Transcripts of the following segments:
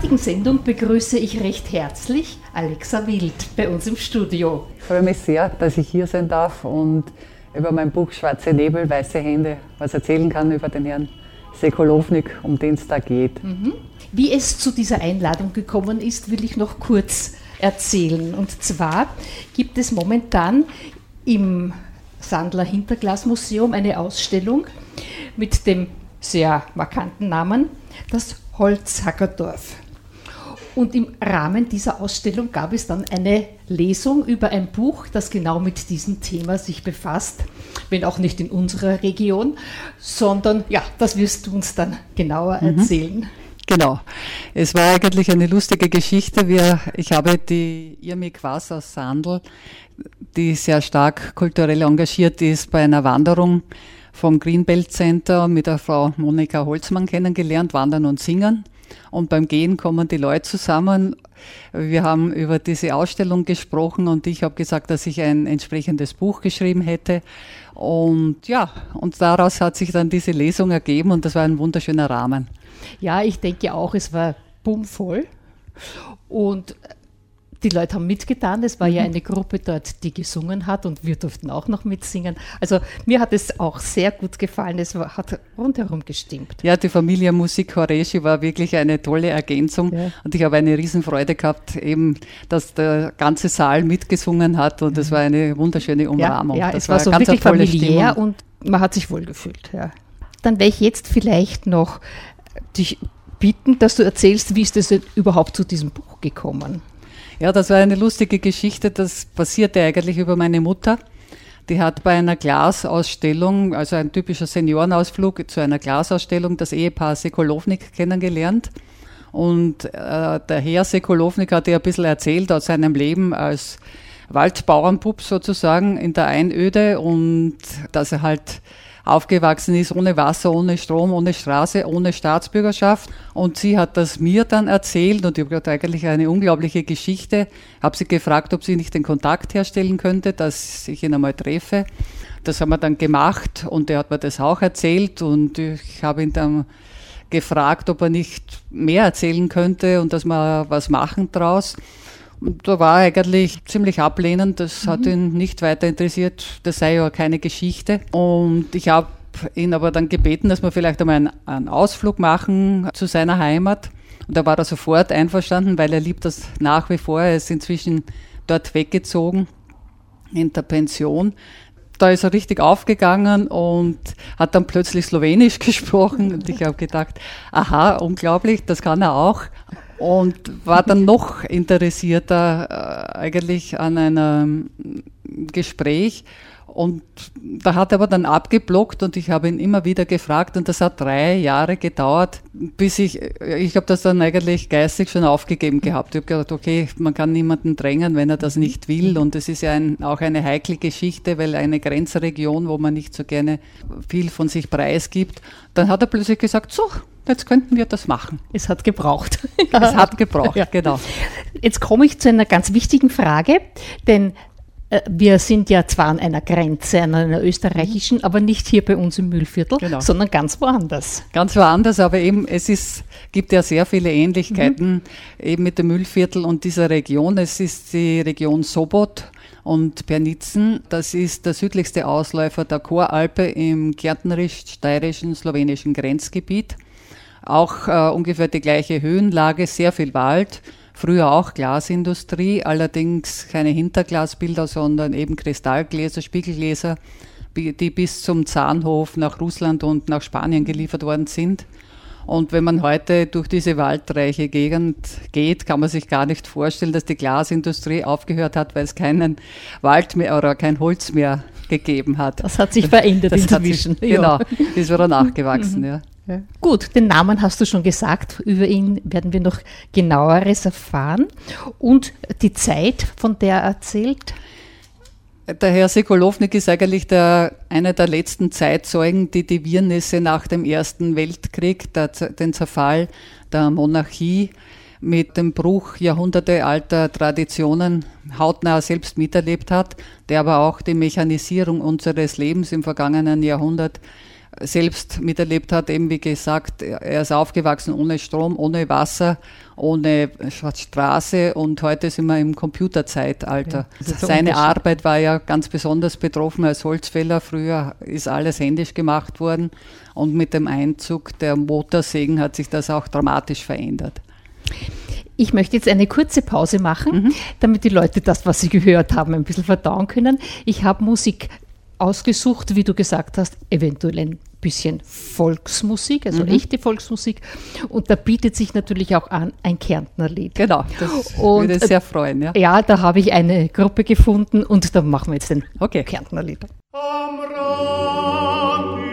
Heutigen Sendung begrüße ich recht herzlich Alexa Wild bei uns im Studio. Ich freue mich sehr, dass ich hier sein darf und über mein Buch Schwarze Nebel, weiße Hände was erzählen kann über den Herrn Sekulovnik, um den es da geht. Mhm. Wie es zu dieser Einladung gekommen ist, will ich noch kurz erzählen. Und zwar gibt es momentan im Sandler Hinterglasmuseum eine Ausstellung mit dem sehr markanten Namen Das Holzhackerdorf. Und im Rahmen dieser Ausstellung gab es dann eine Lesung über ein Buch, das genau mit diesem Thema sich befasst, wenn auch nicht in unserer Region, sondern ja, das wirst du uns dann genauer mhm. erzählen. Genau. Es war eigentlich eine lustige Geschichte. Wir, ich habe die Irmi Quas aus Sandl, die sehr stark kulturell engagiert ist, bei einer Wanderung vom Greenbelt Center mit der Frau Monika Holzmann kennengelernt, wandern und singen. Und beim Gehen kommen die Leute zusammen. Wir haben über diese Ausstellung gesprochen und ich habe gesagt, dass ich ein entsprechendes Buch geschrieben hätte. Und ja, und daraus hat sich dann diese Lesung ergeben und das war ein wunderschöner Rahmen. Ja, ich denke auch, es war bummvoll. Und die Leute haben mitgetan. Es war mhm. ja eine Gruppe dort, die gesungen hat und wir durften auch noch mitsingen. Also mir hat es auch sehr gut gefallen. Es war, hat rundherum gestimmt. Ja, die Familie Musik Horeschi war wirklich eine tolle Ergänzung ja. und ich habe eine Riesenfreude gehabt, eben, dass der ganze Saal mitgesungen hat und es war eine wunderschöne Umrahmung. Ja, ja es war, war so wirklich familiär Stimmung. und man hat sich wohlgefühlt. Ja. Dann werde ich jetzt vielleicht noch dich bitten, dass du erzählst, wie ist es überhaupt zu diesem Buch gekommen? Ja, das war eine lustige Geschichte. Das passierte eigentlich über meine Mutter. Die hat bei einer Glasausstellung, also ein typischer Seniorenausflug zu einer Glasausstellung, das Ehepaar Sekulovnik kennengelernt. Und äh, der Herr Sekulovnik hat ihr ein bisschen erzählt aus seinem Leben als Waldbauernbub sozusagen in der Einöde und dass er halt aufgewachsen ist, ohne Wasser, ohne Strom, ohne Straße, ohne Staatsbürgerschaft. Und sie hat das mir dann erzählt und ich habe eigentlich eine unglaubliche Geschichte. Habe sie gefragt, ob sie nicht den Kontakt herstellen könnte, dass ich ihn einmal treffe. Das haben wir dann gemacht und er hat mir das auch erzählt und ich habe ihn dann gefragt, ob er nicht mehr erzählen könnte und dass wir was machen draus. Und da war er eigentlich ziemlich ablehnend, das mhm. hat ihn nicht weiter interessiert, das sei ja keine Geschichte. Und ich habe ihn aber dann gebeten, dass wir vielleicht einmal einen, einen Ausflug machen zu seiner Heimat. Und da war er sofort einverstanden, weil er liebt das nach wie vor. Er ist inzwischen dort weggezogen in der Pension. Da ist er richtig aufgegangen und hat dann plötzlich Slowenisch gesprochen. Und ich habe gedacht, aha, unglaublich, das kann er auch und war dann noch interessierter äh, eigentlich an einem Gespräch. Und da hat er aber dann abgeblockt und ich habe ihn immer wieder gefragt und das hat drei Jahre gedauert, bis ich, ich habe das dann eigentlich geistig schon aufgegeben gehabt. Ich habe gedacht, okay, man kann niemanden drängen, wenn er das nicht will und es ist ja ein, auch eine heikle Geschichte, weil eine Grenzregion, wo man nicht so gerne viel von sich preisgibt, dann hat er plötzlich gesagt, so, jetzt könnten wir das machen. Es hat gebraucht. es hat gebraucht, ja. genau. Jetzt komme ich zu einer ganz wichtigen Frage, denn äh, wir sind ja zwar an einer Grenze, an einer österreichischen, mhm. aber nicht hier bei uns im Mühlviertel, genau. sondern ganz woanders. Ganz woanders, aber eben es ist, gibt ja sehr viele Ähnlichkeiten mhm. eben mit dem Mühlviertel und dieser Region. Es ist die Region Sobot und Pernitzen. Das ist der südlichste Ausläufer der Choralpe im gärtnerisch-steirischen slowenischen Grenzgebiet. Auch äh, ungefähr die gleiche Höhenlage, sehr viel Wald. Früher auch Glasindustrie, allerdings keine Hinterglasbilder, sondern eben Kristallgläser, Spiegelgläser, die bis zum Zahnhof nach Russland und nach Spanien geliefert worden sind. Und wenn man heute durch diese waldreiche Gegend geht, kann man sich gar nicht vorstellen, dass die Glasindustrie aufgehört hat, weil es keinen Wald mehr oder kein Holz mehr gegeben hat. Das hat sich verändert das inzwischen. Sich, genau, ist wieder nachgewachsen, ja. Gut, den Namen hast du schon gesagt. Über ihn werden wir noch genaueres erfahren. Und die Zeit, von der er erzählt? Der Herr Sokolownik ist eigentlich der, einer der letzten Zeitzeugen, die die Wirrnisse nach dem Ersten Weltkrieg, der, den Zerfall der Monarchie mit dem Bruch jahrhundertealter Traditionen hautnah selbst miterlebt hat, der aber auch die Mechanisierung unseres Lebens im vergangenen Jahrhundert selbst miterlebt hat. Eben wie gesagt, er ist aufgewachsen ohne Strom, ohne Wasser, ohne Straße und heute sind wir im Computerzeitalter. Ja, Seine Arbeit war ja ganz besonders betroffen als Holzfäller. Früher ist alles händisch gemacht worden und mit dem Einzug der Motorsägen hat sich das auch dramatisch verändert. Ich möchte jetzt eine kurze Pause machen, mhm. damit die Leute das, was sie gehört haben, ein bisschen verdauen können. Ich habe Musik ausgesucht, wie du gesagt hast, eventuell ein bisschen Volksmusik, also mhm. echte Volksmusik. Und da bietet sich natürlich auch an ein Kärntnerlied. Genau, das und, würde sehr freuen. Ja, ja da habe ich eine Gruppe gefunden und da machen wir jetzt ein okay. Kärntnerlied. Am Rand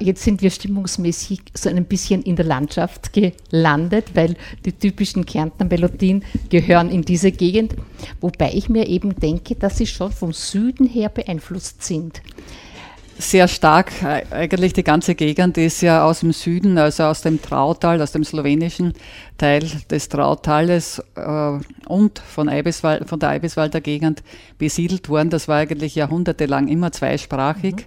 jetzt sind wir stimmungsmäßig so ein bisschen in der Landschaft gelandet, weil die typischen Kärntner Melodien gehören in diese Gegend, wobei ich mir eben denke, dass sie schon vom Süden her beeinflusst sind. Sehr stark. Eigentlich die ganze Gegend ist ja aus dem Süden, also aus dem Trautal, aus dem slowenischen Teil des Trautales äh, und von, Eibiswald, von der Eibiswalder Gegend besiedelt worden. Das war eigentlich jahrhundertelang immer zweisprachig, mhm.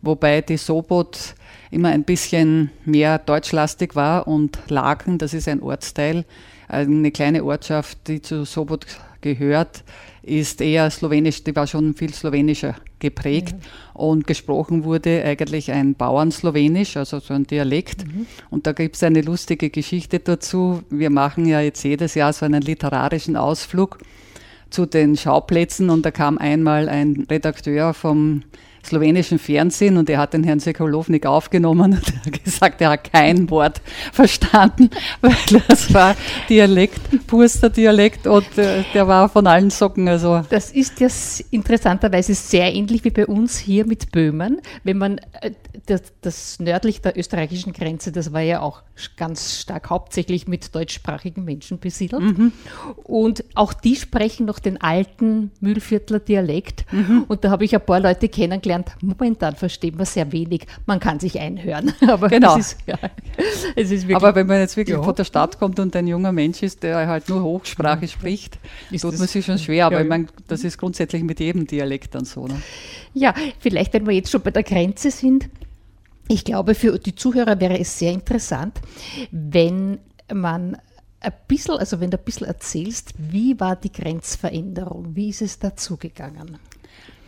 wobei die Sobot immer ein bisschen mehr deutschlastig war und Laken, das ist ein Ortsteil, eine kleine Ortschaft, die zu Sobot gehört, ist eher slowenisch, die war schon viel slowenischer geprägt ja. und gesprochen wurde eigentlich ein Bauernslowenisch, also so ein Dialekt. Mhm. Und da gibt es eine lustige Geschichte dazu. Wir machen ja jetzt jedes Jahr so einen literarischen Ausflug zu den Schauplätzen und da kam einmal ein Redakteur vom slowenischen Fernsehen und er hat den Herrn Sokolownik aufgenommen und er hat gesagt, er hat kein Wort verstanden, weil das war Dialekt, purster Dialekt und äh, der war von allen Socken. Also. Das ist ja interessanterweise sehr ähnlich wie bei uns hier mit Böhmen. Wenn man äh, das, das nördlich der österreichischen Grenze, das war ja auch ganz stark hauptsächlich mit deutschsprachigen Menschen besiedelt. Mhm. Und auch die sprechen noch den alten Mühlviertler Dialekt. Mhm. Und da habe ich ein paar Leute kennengelernt. Momentan versteht man sehr wenig. Man kann sich einhören. Aber, genau. ist, ja, es ist wirklich, Aber wenn man jetzt wirklich ja. von der Stadt kommt und ein junger Mensch ist, der halt nur Hochsprache ja. spricht, ist tut man sich schon schwer. Aber ich meine, das ist grundsätzlich mit jedem Dialekt dann so. Ne? Ja, vielleicht, wenn wir jetzt schon bei der Grenze sind, ich glaube, für die Zuhörer wäre es sehr interessant, wenn man ein bisschen, also wenn du ein bisschen erzählst, wie war die Grenzveränderung? Wie ist es dazugegangen?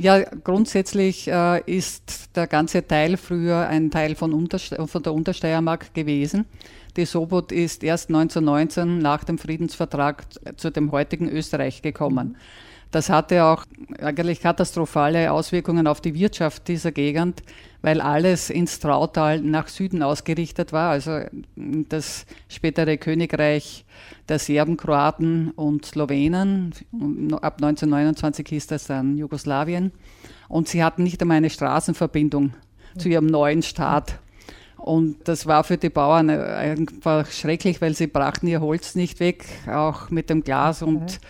Ja, grundsätzlich äh, ist der ganze Teil früher ein Teil von, Unterste von der Untersteiermark gewesen. Die Sobot ist erst 1919 nach dem Friedensvertrag zu dem heutigen Österreich gekommen. Das hatte auch eigentlich katastrophale Auswirkungen auf die Wirtschaft dieser Gegend, weil alles ins Trautal nach Süden ausgerichtet war. Also das spätere Königreich der Serben, Kroaten und Slowenen. Ab 1929 hieß das dann Jugoslawien. Und sie hatten nicht einmal eine Straßenverbindung zu ihrem neuen Staat. Und das war für die Bauern einfach schrecklich, weil sie brachten ihr Holz nicht weg, auch mit dem Glas und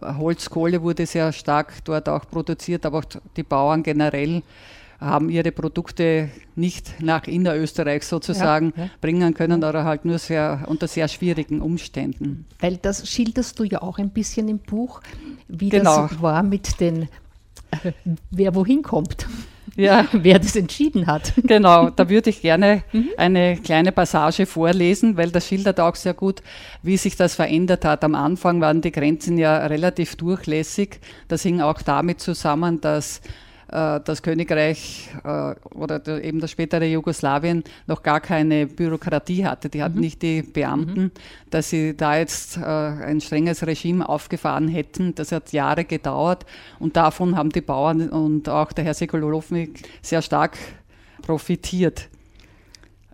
Holzkohle wurde sehr stark dort auch produziert, aber auch die Bauern generell haben ihre Produkte nicht nach Innerösterreich sozusagen ja, ja. bringen können oder halt nur sehr unter sehr schwierigen Umständen. Weil das schilderst du ja auch ein bisschen im Buch, wie genau. das war mit den, äh, wer wohin kommt ja. wer das entschieden hat. Genau, da würde ich gerne mhm. eine kleine Passage vorlesen, weil das schildert auch sehr gut, wie sich das verändert hat. Am Anfang waren die Grenzen ja relativ durchlässig. Das hing auch damit zusammen, dass das Königreich äh, oder eben das spätere Jugoslawien noch gar keine Bürokratie hatte. Die hatten mhm. nicht die Beamten, mhm. dass sie da jetzt äh, ein strenges Regime aufgefahren hätten. Das hat Jahre gedauert und davon haben die Bauern und auch der Herr Sekulovnik sehr stark profitiert.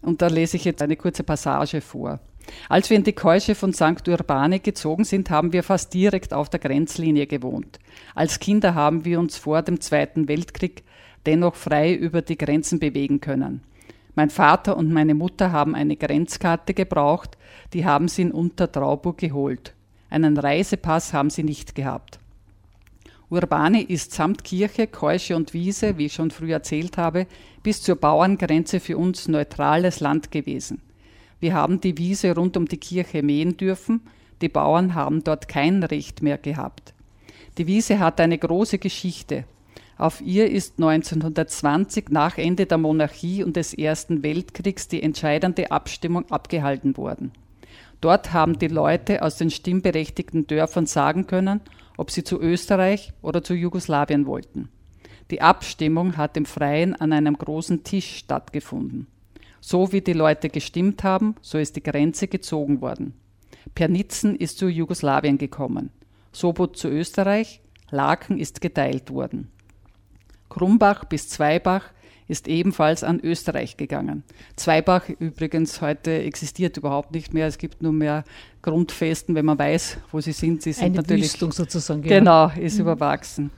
Und da lese ich jetzt eine kurze Passage vor. Als wir in die Keusche von St. Urbane gezogen sind, haben wir fast direkt auf der Grenzlinie gewohnt. Als Kinder haben wir uns vor dem Zweiten Weltkrieg dennoch frei über die Grenzen bewegen können. Mein Vater und meine Mutter haben eine Grenzkarte gebraucht, die haben sie in Untertrauburg geholt. Einen Reisepass haben sie nicht gehabt. Urbane ist samt Kirche, Keusche und Wiese, wie ich schon früh erzählt habe, bis zur Bauerngrenze für uns neutrales Land gewesen. Wir haben die Wiese rund um die Kirche mähen dürfen, die Bauern haben dort kein Recht mehr gehabt. Die Wiese hat eine große Geschichte. Auf ihr ist 1920 nach Ende der Monarchie und des Ersten Weltkriegs die entscheidende Abstimmung abgehalten worden. Dort haben die Leute aus den stimmberechtigten Dörfern sagen können, ob sie zu Österreich oder zu Jugoslawien wollten. Die Abstimmung hat im Freien an einem großen Tisch stattgefunden. So wie die Leute gestimmt haben, so ist die Grenze gezogen worden. Pernitzen ist zu Jugoslawien gekommen, Sobot zu Österreich, Laken ist geteilt worden. Krumbach bis Zweibach ist ebenfalls an Österreich gegangen. Zweibach übrigens heute existiert überhaupt nicht mehr. Es gibt nur mehr Grundfesten, wenn man weiß, wo sie sind. Sie sind Eine natürlich Wüstung sozusagen. Genau, ist mhm. überwachsen.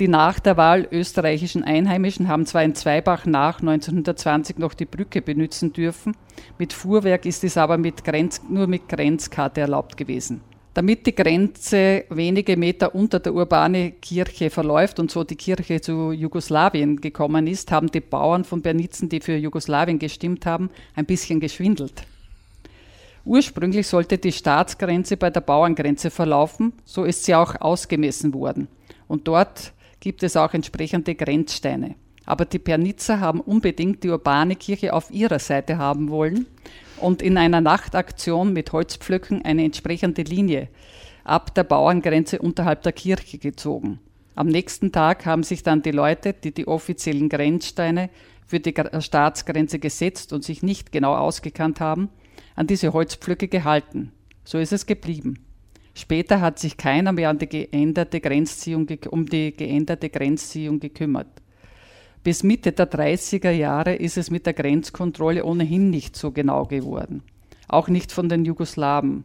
Die nach der Wahl österreichischen Einheimischen haben zwar in Zweibach nach 1920 noch die Brücke benutzen dürfen, mit Fuhrwerk ist es aber mit Grenz, nur mit Grenzkarte erlaubt gewesen. Damit die Grenze wenige Meter unter der urbane Kirche verläuft und so die Kirche zu Jugoslawien gekommen ist, haben die Bauern von Bernitzen, die für Jugoslawien gestimmt haben, ein bisschen geschwindelt. Ursprünglich sollte die Staatsgrenze bei der Bauerngrenze verlaufen, so ist sie auch ausgemessen worden. Und dort gibt es auch entsprechende Grenzsteine. Aber die Pernitzer haben unbedingt die urbane Kirche auf ihrer Seite haben wollen und in einer Nachtaktion mit Holzpflöcken eine entsprechende Linie ab der Bauerngrenze unterhalb der Kirche gezogen. Am nächsten Tag haben sich dann die Leute, die die offiziellen Grenzsteine für die Staatsgrenze gesetzt und sich nicht genau ausgekannt haben, an diese Holzpflöcke gehalten. So ist es geblieben. Später hat sich keiner mehr an die geänderte Grenzziehung, um die geänderte Grenzziehung gekümmert. Bis Mitte der 30er Jahre ist es mit der Grenzkontrolle ohnehin nicht so genau geworden. Auch nicht von den Jugoslawen.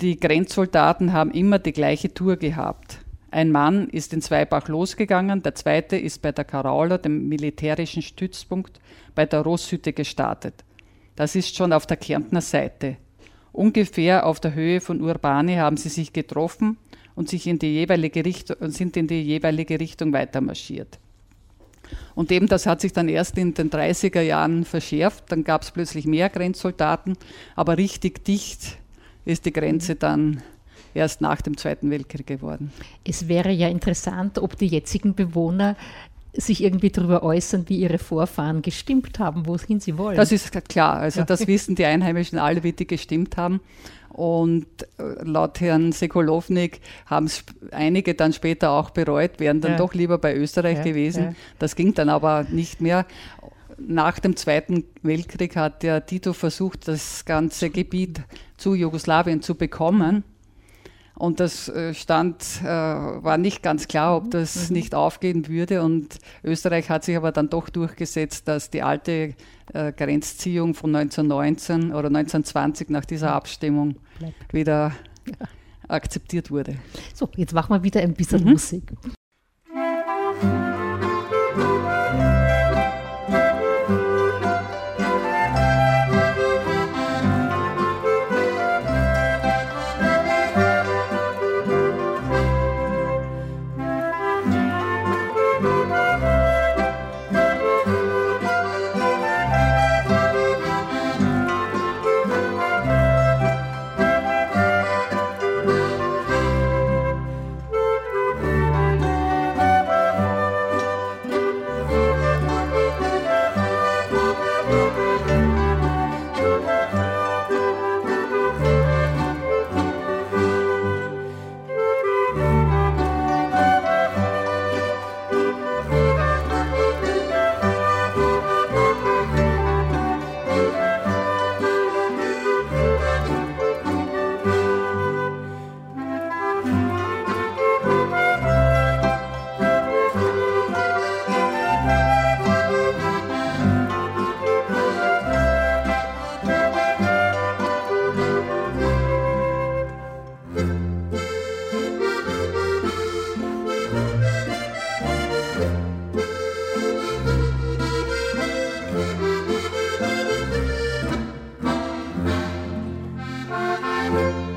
Die Grenzsoldaten haben immer die gleiche Tour gehabt. Ein Mann ist in Zweibach losgegangen, der zweite ist bei der Karaula, dem militärischen Stützpunkt, bei der Rosshütte gestartet. Das ist schon auf der Kärntner Seite. Ungefähr auf der Höhe von Urbane haben sie sich getroffen und sich in die jeweilige Richtung, sind in die jeweilige Richtung weitermarschiert. Und eben das hat sich dann erst in den 30er Jahren verschärft. Dann gab es plötzlich mehr Grenzsoldaten, aber richtig dicht ist die Grenze dann erst nach dem Zweiten Weltkrieg geworden. Es wäre ja interessant, ob die jetzigen Bewohner sich irgendwie darüber äußern, wie ihre Vorfahren gestimmt haben, wohin sie wollen. Das ist klar. Also ja. das wissen die Einheimischen alle, wie die gestimmt haben. Und äh, laut Herrn Sekulovnik haben es einige dann später auch bereut, wären dann ja. doch lieber bei Österreich ja, gewesen. Das ging dann aber nicht mehr. Nach dem Zweiten Weltkrieg hat der Tito versucht, das ganze Gebiet zu Jugoslawien zu bekommen. Und das äh, stand, äh, war nicht ganz klar, ob das mhm. nicht aufgehen würde. Und Österreich hat sich aber dann doch durchgesetzt, dass die alte äh, Grenzziehung von 1919 oder 1920 nach dieser Abstimmung wieder akzeptiert wurde. So, jetzt machen wir wieder ein bisschen mhm. Musik. Bye.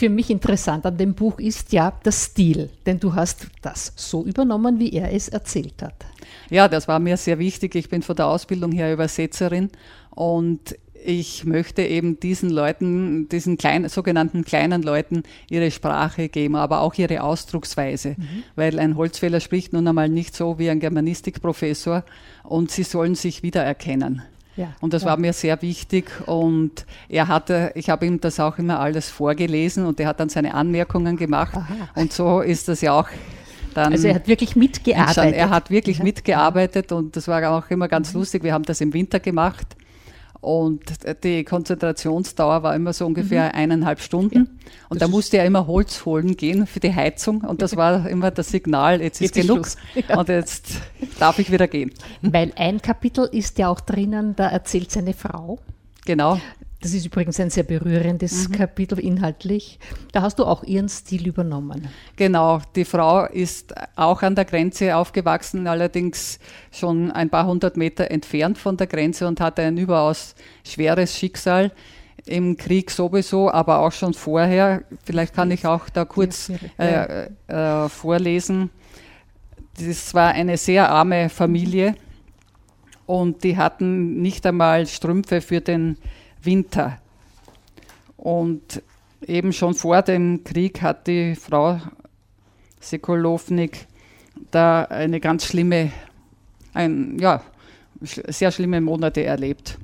Für mich interessant an dem Buch ist ja der Stil, denn du hast das so übernommen, wie er es erzählt hat. Ja, das war mir sehr wichtig. Ich bin von der Ausbildung her Übersetzerin und ich möchte eben diesen Leuten, diesen kleinen, sogenannten kleinen Leuten ihre Sprache geben, aber auch ihre Ausdrucksweise, mhm. weil ein Holzfäller spricht nun einmal nicht so wie ein Germanistikprofessor und sie sollen sich wiedererkennen. Ja, und das ja. war mir sehr wichtig. Und er hatte, ich habe ihm das auch immer alles vorgelesen und er hat dann seine Anmerkungen gemacht. Aha. Und so ist das ja auch dann. Also er hat wirklich mitgearbeitet. Er hat wirklich ja. mitgearbeitet und das war auch immer ganz mhm. lustig. Wir haben das im Winter gemacht und die Konzentrationsdauer war immer so ungefähr mhm. eineinhalb Stunden. Ja, und da musste er immer Holz holen gehen für die Heizung. Und das war immer das Signal, jetzt ist genug. Ist ja. Und jetzt darf ich wieder gehen. Weil ein Kapitel ist ja auch drinnen, da erzählt seine Frau. Genau. Das ist übrigens ein sehr berührendes mhm. Kapitel inhaltlich. Da hast du auch ihren Stil übernommen. Genau, die Frau ist auch an der Grenze aufgewachsen, allerdings schon ein paar hundert Meter entfernt von der Grenze und hatte ein überaus schweres Schicksal. Im Krieg sowieso, aber auch schon vorher. Vielleicht kann ich auch da kurz äh, äh, vorlesen. Das war eine sehr arme Familie und die hatten nicht einmal Strümpfe für den Winter. Und eben schon vor dem Krieg hat die Frau Sekolownik da eine ganz schlimme, ein, ja, sehr schlimme Monate erlebt.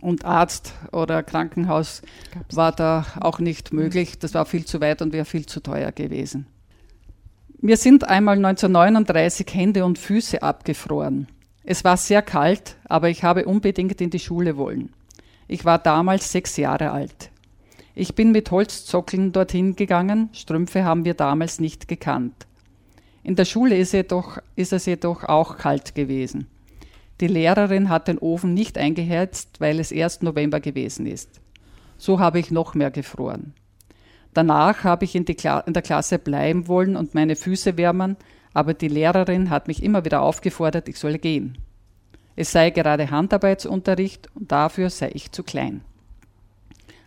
Und Arzt oder Krankenhaus Gab's war da auch nicht möglich. Das war viel zu weit und wäre viel zu teuer gewesen. Mir sind einmal 1939 Hände und Füße abgefroren. Es war sehr kalt, aber ich habe unbedingt in die Schule wollen. Ich war damals sechs Jahre alt. Ich bin mit Holzzockeln dorthin gegangen, Strümpfe haben wir damals nicht gekannt. In der Schule ist, jedoch, ist es jedoch auch kalt gewesen. Die Lehrerin hat den Ofen nicht eingeheizt, weil es erst November gewesen ist. So habe ich noch mehr gefroren. Danach habe ich in, in, der Klasse bleiben wollen und meine Füße wärmen, aber die Lehrerin hat mich immer wieder aufgefordert, ich solle gehen. Es sei gerade Handarbeitsunterricht und dafür sei ich zu klein.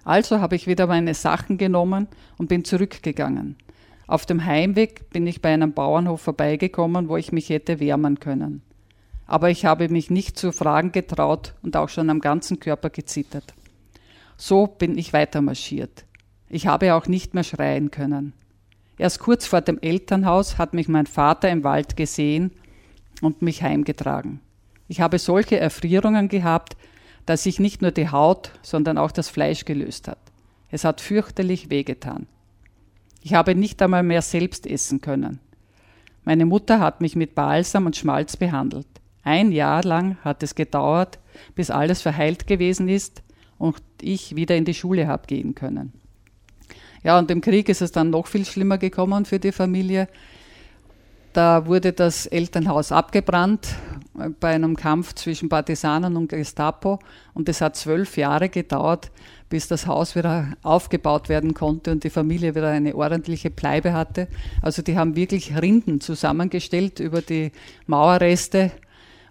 Also habe ich wieder meine Sachen genommen und bin zurückgegangen. Auf dem Heimweg bin ich bei einem Bauernhof vorbeigekommen, wo ich mich hätte wärmen können. Aber ich habe mich nicht zu fragen getraut und auch schon am ganzen Körper gezittert. So bin ich weiter marschiert. Ich habe auch nicht mehr schreien können. Erst kurz vor dem Elternhaus hat mich mein Vater im Wald gesehen und mich heimgetragen. Ich habe solche Erfrierungen gehabt, dass sich nicht nur die Haut, sondern auch das Fleisch gelöst hat. Es hat fürchterlich wehgetan. Ich habe nicht einmal mehr selbst essen können. Meine Mutter hat mich mit Balsam und Schmalz behandelt. Ein Jahr lang hat es gedauert, bis alles verheilt gewesen ist und ich wieder in die Schule habe gehen können. Ja, und im Krieg ist es dann noch viel schlimmer gekommen für die Familie. Da wurde das Elternhaus abgebrannt bei einem Kampf zwischen Partisanen und Gestapo und es hat zwölf Jahre gedauert, bis das Haus wieder aufgebaut werden konnte und die Familie wieder eine ordentliche Bleibe hatte. Also die haben wirklich Rinden zusammengestellt über die Mauerreste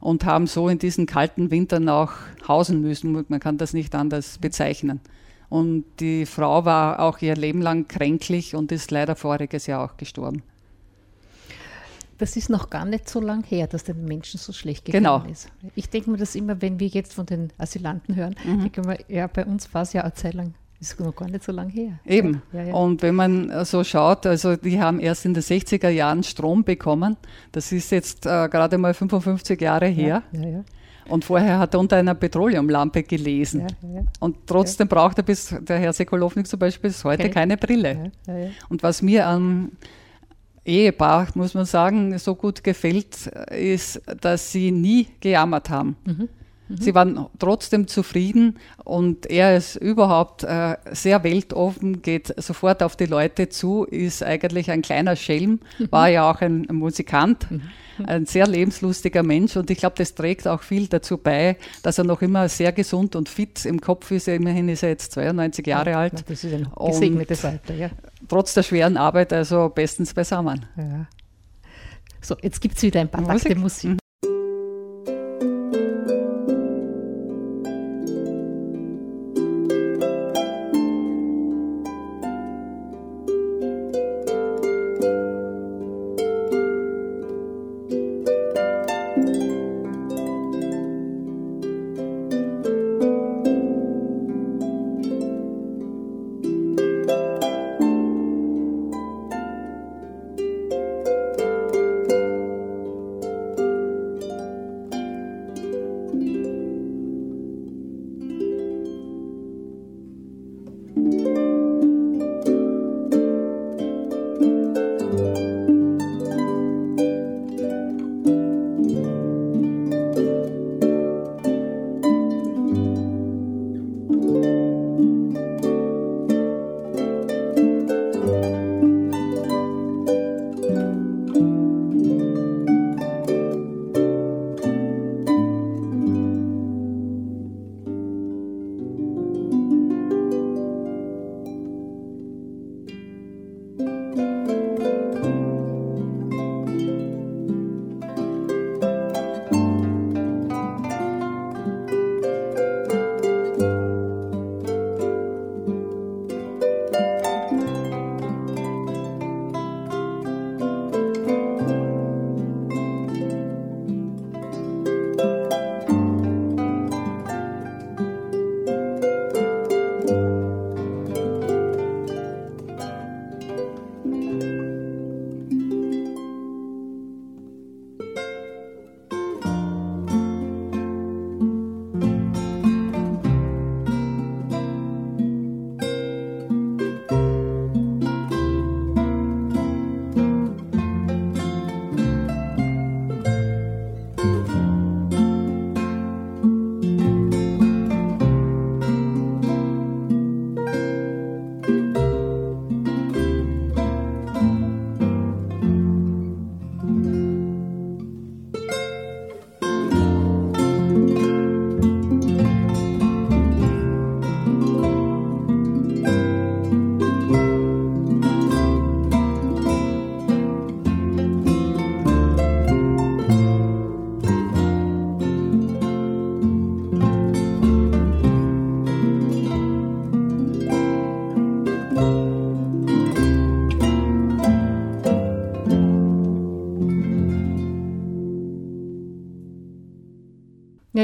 und haben so in diesen kalten Wintern auch hausen müssen. Man kann das nicht anders bezeichnen. Und die Frau war auch ihr Leben lang kränklich und ist leider voriges Jahr auch gestorben. Das ist noch gar nicht so lang her, dass den Menschen so schlecht gegangen genau. ist. Ich denke mir das immer, wenn wir jetzt von den Asylanten hören, mhm. denke mir, ja, bei uns war es ja eine Zeit lang ist noch gar nicht so lange her. Eben. Ja, ja. Und wenn man so schaut, also die haben erst in den 60er Jahren Strom bekommen. Das ist jetzt äh, gerade mal 55 Jahre her. Ja, und vorher hat er unter einer Petroleumlampe gelesen. Und trotzdem braucht er bis, der Herr Sekolownik zum Beispiel, bis heute keine, keine Brille. Und was mir an Ehepaar, muss man sagen, so gut gefällt, ist, dass sie nie gejammert haben. Mhm. Mhm. Sie waren trotzdem zufrieden und er ist überhaupt äh, sehr weltoffen, geht sofort auf die Leute zu, ist eigentlich ein kleiner Schelm, mhm. war ja auch ein Musikant, mhm. Ein sehr lebenslustiger Mensch und ich glaube, das trägt auch viel dazu bei, dass er noch immer sehr gesund und fit im Kopf ist. Immerhin ist er jetzt 92 Jahre ja, alt. Das ist ein gesegnetes Alter, ja. Trotz der schweren Arbeit also bestens beisammen. Ja. So, jetzt gibt es wieder ein paar Musik. Takte Musik.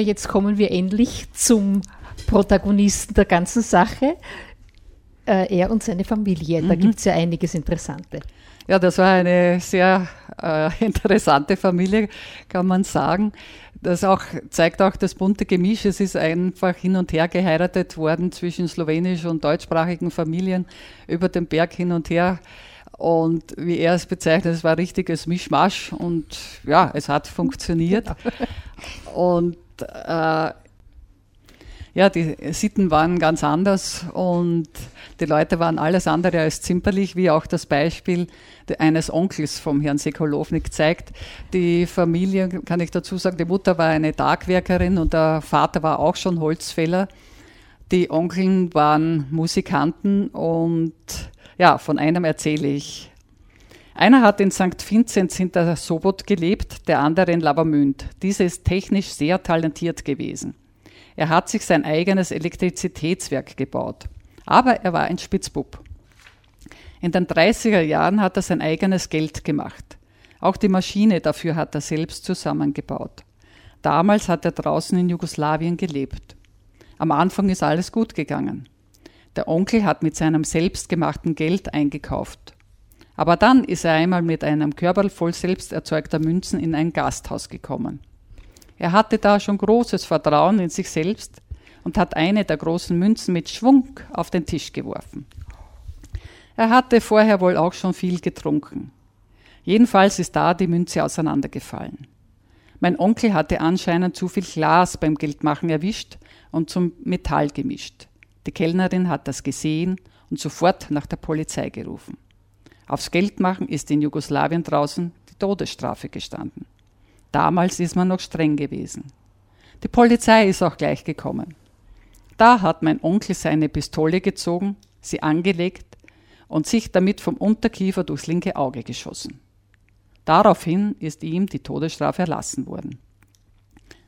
Mhm. jetzt kommen wir endlich zum Protagonisten der ganzen Sache. Äh, er und seine Familie. Da mhm. gibt es ja einiges Interessante. Ja, das war eine sehr äh, interessante Familie, kann man sagen. Das auch, zeigt auch das bunte Gemisch. Es ist einfach hin und her geheiratet worden zwischen slowenisch- und deutschsprachigen Familien über den Berg hin und her. Und wie er es bezeichnet, es war richtiges Mischmasch und ja, es hat funktioniert. Genau. Und äh, ja, die Sitten waren ganz anders und die Leute waren alles andere als zimperlich, wie auch das Beispiel eines Onkels vom Herrn Sekolownik zeigt. Die Familie, kann ich dazu sagen, die Mutter war eine Tagwerkerin und der Vater war auch schon Holzfäller. Die Onkeln waren Musikanten und ja, von einem erzähle ich. Einer hat in St. Vinzenz hinter Sobot gelebt, der andere in Lavamünd. Dieser ist technisch sehr talentiert gewesen. Er hat sich sein eigenes Elektrizitätswerk gebaut. Aber er war ein Spitzbub. In den 30er Jahren hat er sein eigenes Geld gemacht. Auch die Maschine dafür hat er selbst zusammengebaut. Damals hat er draußen in Jugoslawien gelebt. Am Anfang ist alles gut gegangen. Der Onkel hat mit seinem selbstgemachten Geld eingekauft. Aber dann ist er einmal mit einem Körper voll selbst erzeugter Münzen in ein Gasthaus gekommen. Er hatte da schon großes Vertrauen in sich selbst und hat eine der großen Münzen mit Schwung auf den Tisch geworfen. Er hatte vorher wohl auch schon viel getrunken. Jedenfalls ist da die Münze auseinandergefallen. Mein Onkel hatte anscheinend zu viel Glas beim Geldmachen erwischt und zum Metall gemischt. Die Kellnerin hat das gesehen und sofort nach der Polizei gerufen. Aufs Geldmachen ist in Jugoslawien draußen die Todesstrafe gestanden. Damals ist man noch streng gewesen. Die Polizei ist auch gleich gekommen. Da hat mein Onkel seine Pistole gezogen, sie angelegt und sich damit vom Unterkiefer durchs linke Auge geschossen. Daraufhin ist ihm die Todesstrafe erlassen worden,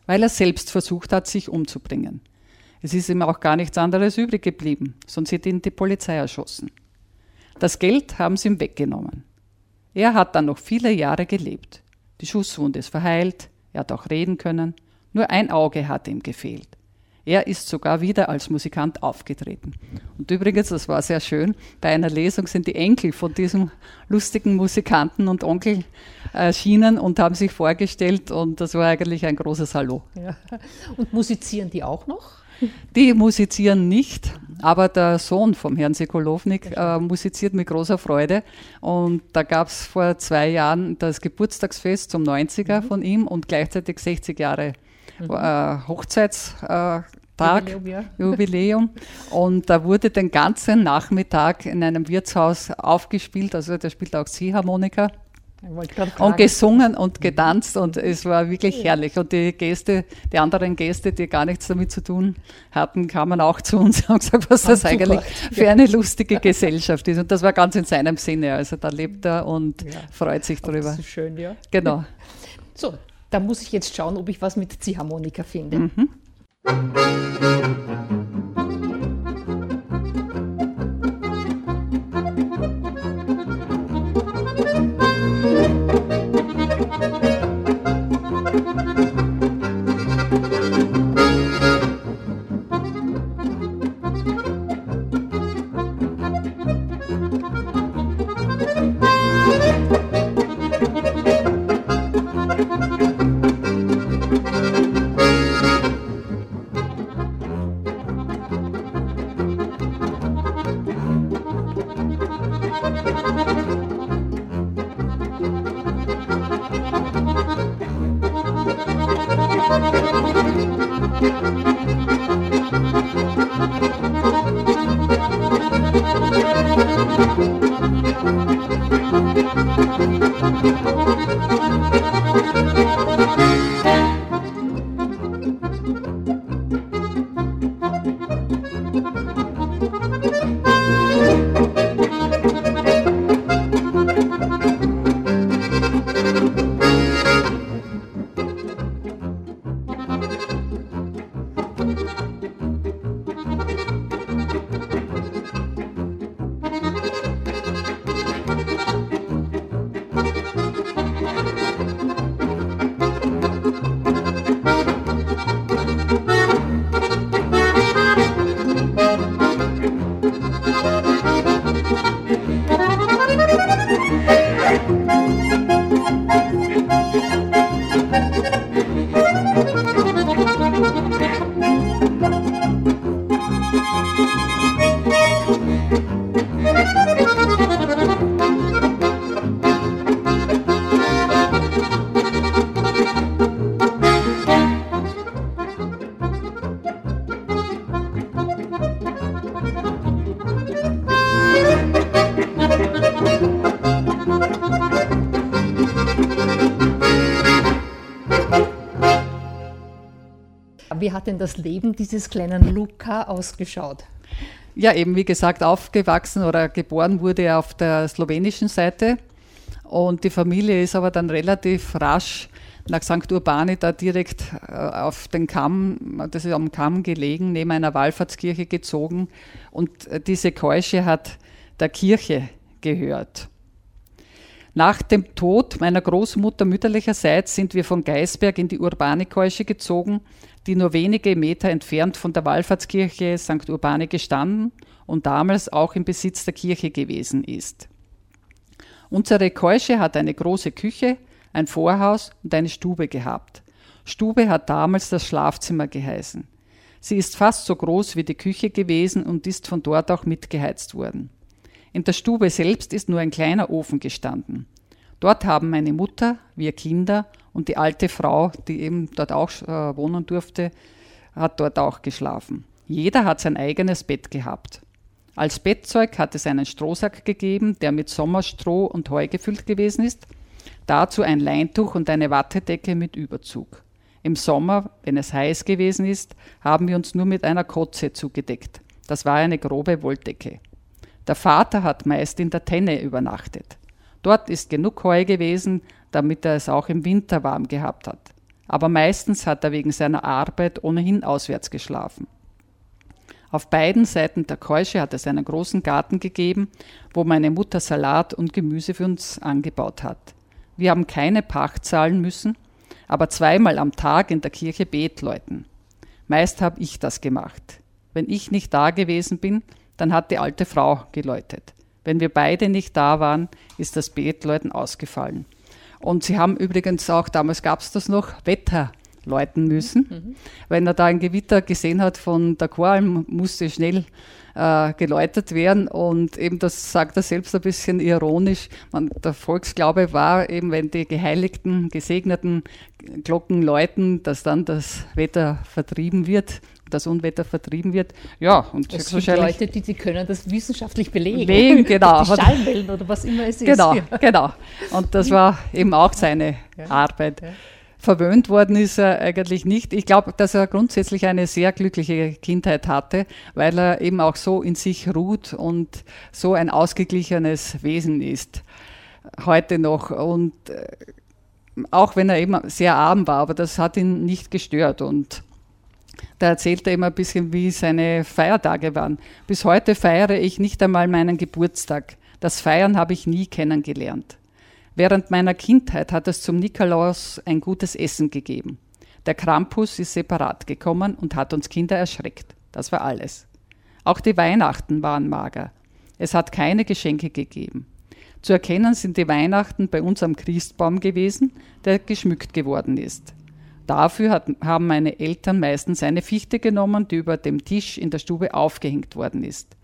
weil er selbst versucht hat, sich umzubringen. Es ist ihm auch gar nichts anderes übrig geblieben, sonst hätte ihn die Polizei erschossen. Das Geld haben sie ihm weggenommen. Er hat dann noch viele Jahre gelebt. Die Schusswunde ist verheilt, er hat auch reden können, nur ein Auge hat ihm gefehlt. Er ist sogar wieder als Musikant aufgetreten. Und übrigens, das war sehr schön, bei einer Lesung sind die Enkel von diesem lustigen Musikanten und Onkel erschienen und haben sich vorgestellt und das war eigentlich ein großes Hallo. Ja. Und musizieren die auch noch? Die musizieren nicht, aber der Sohn vom Herrn Sekolownik äh, musiziert mit großer Freude. Und da gab es vor zwei Jahren das Geburtstagsfest zum 90er mhm. von ihm und gleichzeitig 60 Jahre mhm. äh, Hochzeitstag. Jubiläum, ja. Jubiläum. Und da wurde den ganzen Nachmittag in einem Wirtshaus aufgespielt. Also der spielt auch Ziehharmonika und gesungen und getanzt und es war wirklich ja. herrlich. Und die Gäste, die anderen Gäste, die gar nichts damit zu tun hatten, kamen auch zu uns und haben gesagt, was das eigentlich für eine lustige Gesellschaft ist. Und das war ganz in seinem Sinne. Also da lebt er und ja. freut sich darüber. Das ist schön, ja. Genau. So, da muss ich jetzt schauen, ob ich was mit Ziehharmonika finde. Mhm. Das Leben dieses kleinen Luca ausgeschaut? Ja, eben wie gesagt, aufgewachsen oder geboren wurde er auf der slowenischen Seite. Und die Familie ist aber dann relativ rasch nach St. Urbani da direkt äh, auf den Kamm, das ist am Kamm gelegen, neben einer Wallfahrtskirche gezogen. Und äh, diese Keusche hat der Kirche gehört. Nach dem Tod meiner Großmutter mütterlicherseits sind wir von Geisberg in die Urbane Keusche gezogen, die nur wenige Meter entfernt von der Wallfahrtskirche St. Urbane gestanden und damals auch im Besitz der Kirche gewesen ist. Unsere Keusche hat eine große Küche, ein Vorhaus und eine Stube gehabt. Stube hat damals das Schlafzimmer geheißen. Sie ist fast so groß wie die Küche gewesen und ist von dort auch mitgeheizt worden. In der Stube selbst ist nur ein kleiner Ofen gestanden. Dort haben meine Mutter, wir Kinder und die alte Frau, die eben dort auch äh, wohnen durfte, hat dort auch geschlafen. Jeder hat sein eigenes Bett gehabt. Als Bettzeug hat es einen Strohsack gegeben, der mit Sommerstroh und Heu gefüllt gewesen ist. Dazu ein Leintuch und eine Wattedecke mit Überzug. Im Sommer, wenn es heiß gewesen ist, haben wir uns nur mit einer Kotze zugedeckt. Das war eine grobe Wolldecke. Der Vater hat meist in der Tenne übernachtet. Dort ist genug Heu gewesen, damit er es auch im Winter warm gehabt hat. Aber meistens hat er wegen seiner Arbeit ohnehin auswärts geschlafen. Auf beiden Seiten der Keusche hat es einen großen Garten gegeben, wo meine Mutter Salat und Gemüse für uns angebaut hat. Wir haben keine Pacht zahlen müssen, aber zweimal am Tag in der Kirche Bet läuten. Meist habe ich das gemacht. Wenn ich nicht da gewesen bin, dann hat die alte Frau geläutet. Wenn wir beide nicht da waren, ist das Betläuten ausgefallen. Und sie haben übrigens auch, damals gab es das noch, Wetter läuten müssen. Mhm. Wenn er da ein Gewitter gesehen hat von der Qualm, musste schnell äh, geläutet werden. Und eben das sagt er selbst ein bisschen ironisch. Man, der Volksglaube war eben, wenn die geheiligten, gesegneten Glocken läuten, dass dann das Wetter vertrieben wird das Unwetter vertrieben wird. Ja, und es gibt Leute, die, die können das wissenschaftlich belegen. belegen genau. Die Schallwellen oder was immer es genau, ist. Genau, genau. Und das war eben auch seine ja. Arbeit. Ja. Verwöhnt worden ist er eigentlich nicht. Ich glaube, dass er grundsätzlich eine sehr glückliche Kindheit hatte, weil er eben auch so in sich ruht und so ein ausgeglichenes Wesen ist. Heute noch. Und äh, auch wenn er eben sehr arm war, aber das hat ihn nicht gestört. Und da erzählt er immer ein bisschen, wie seine Feiertage waren. Bis heute feiere ich nicht einmal meinen Geburtstag. Das Feiern habe ich nie kennengelernt. Während meiner Kindheit hat es zum Nikolaus ein gutes Essen gegeben. Der Krampus ist separat gekommen und hat uns Kinder erschreckt. Das war alles. Auch die Weihnachten waren mager. Es hat keine Geschenke gegeben. Zu erkennen sind die Weihnachten bei uns am Christbaum gewesen, der geschmückt geworden ist. Dafür hat, haben meine Eltern meistens eine Fichte genommen, die über dem Tisch in der Stube aufgehängt worden ist.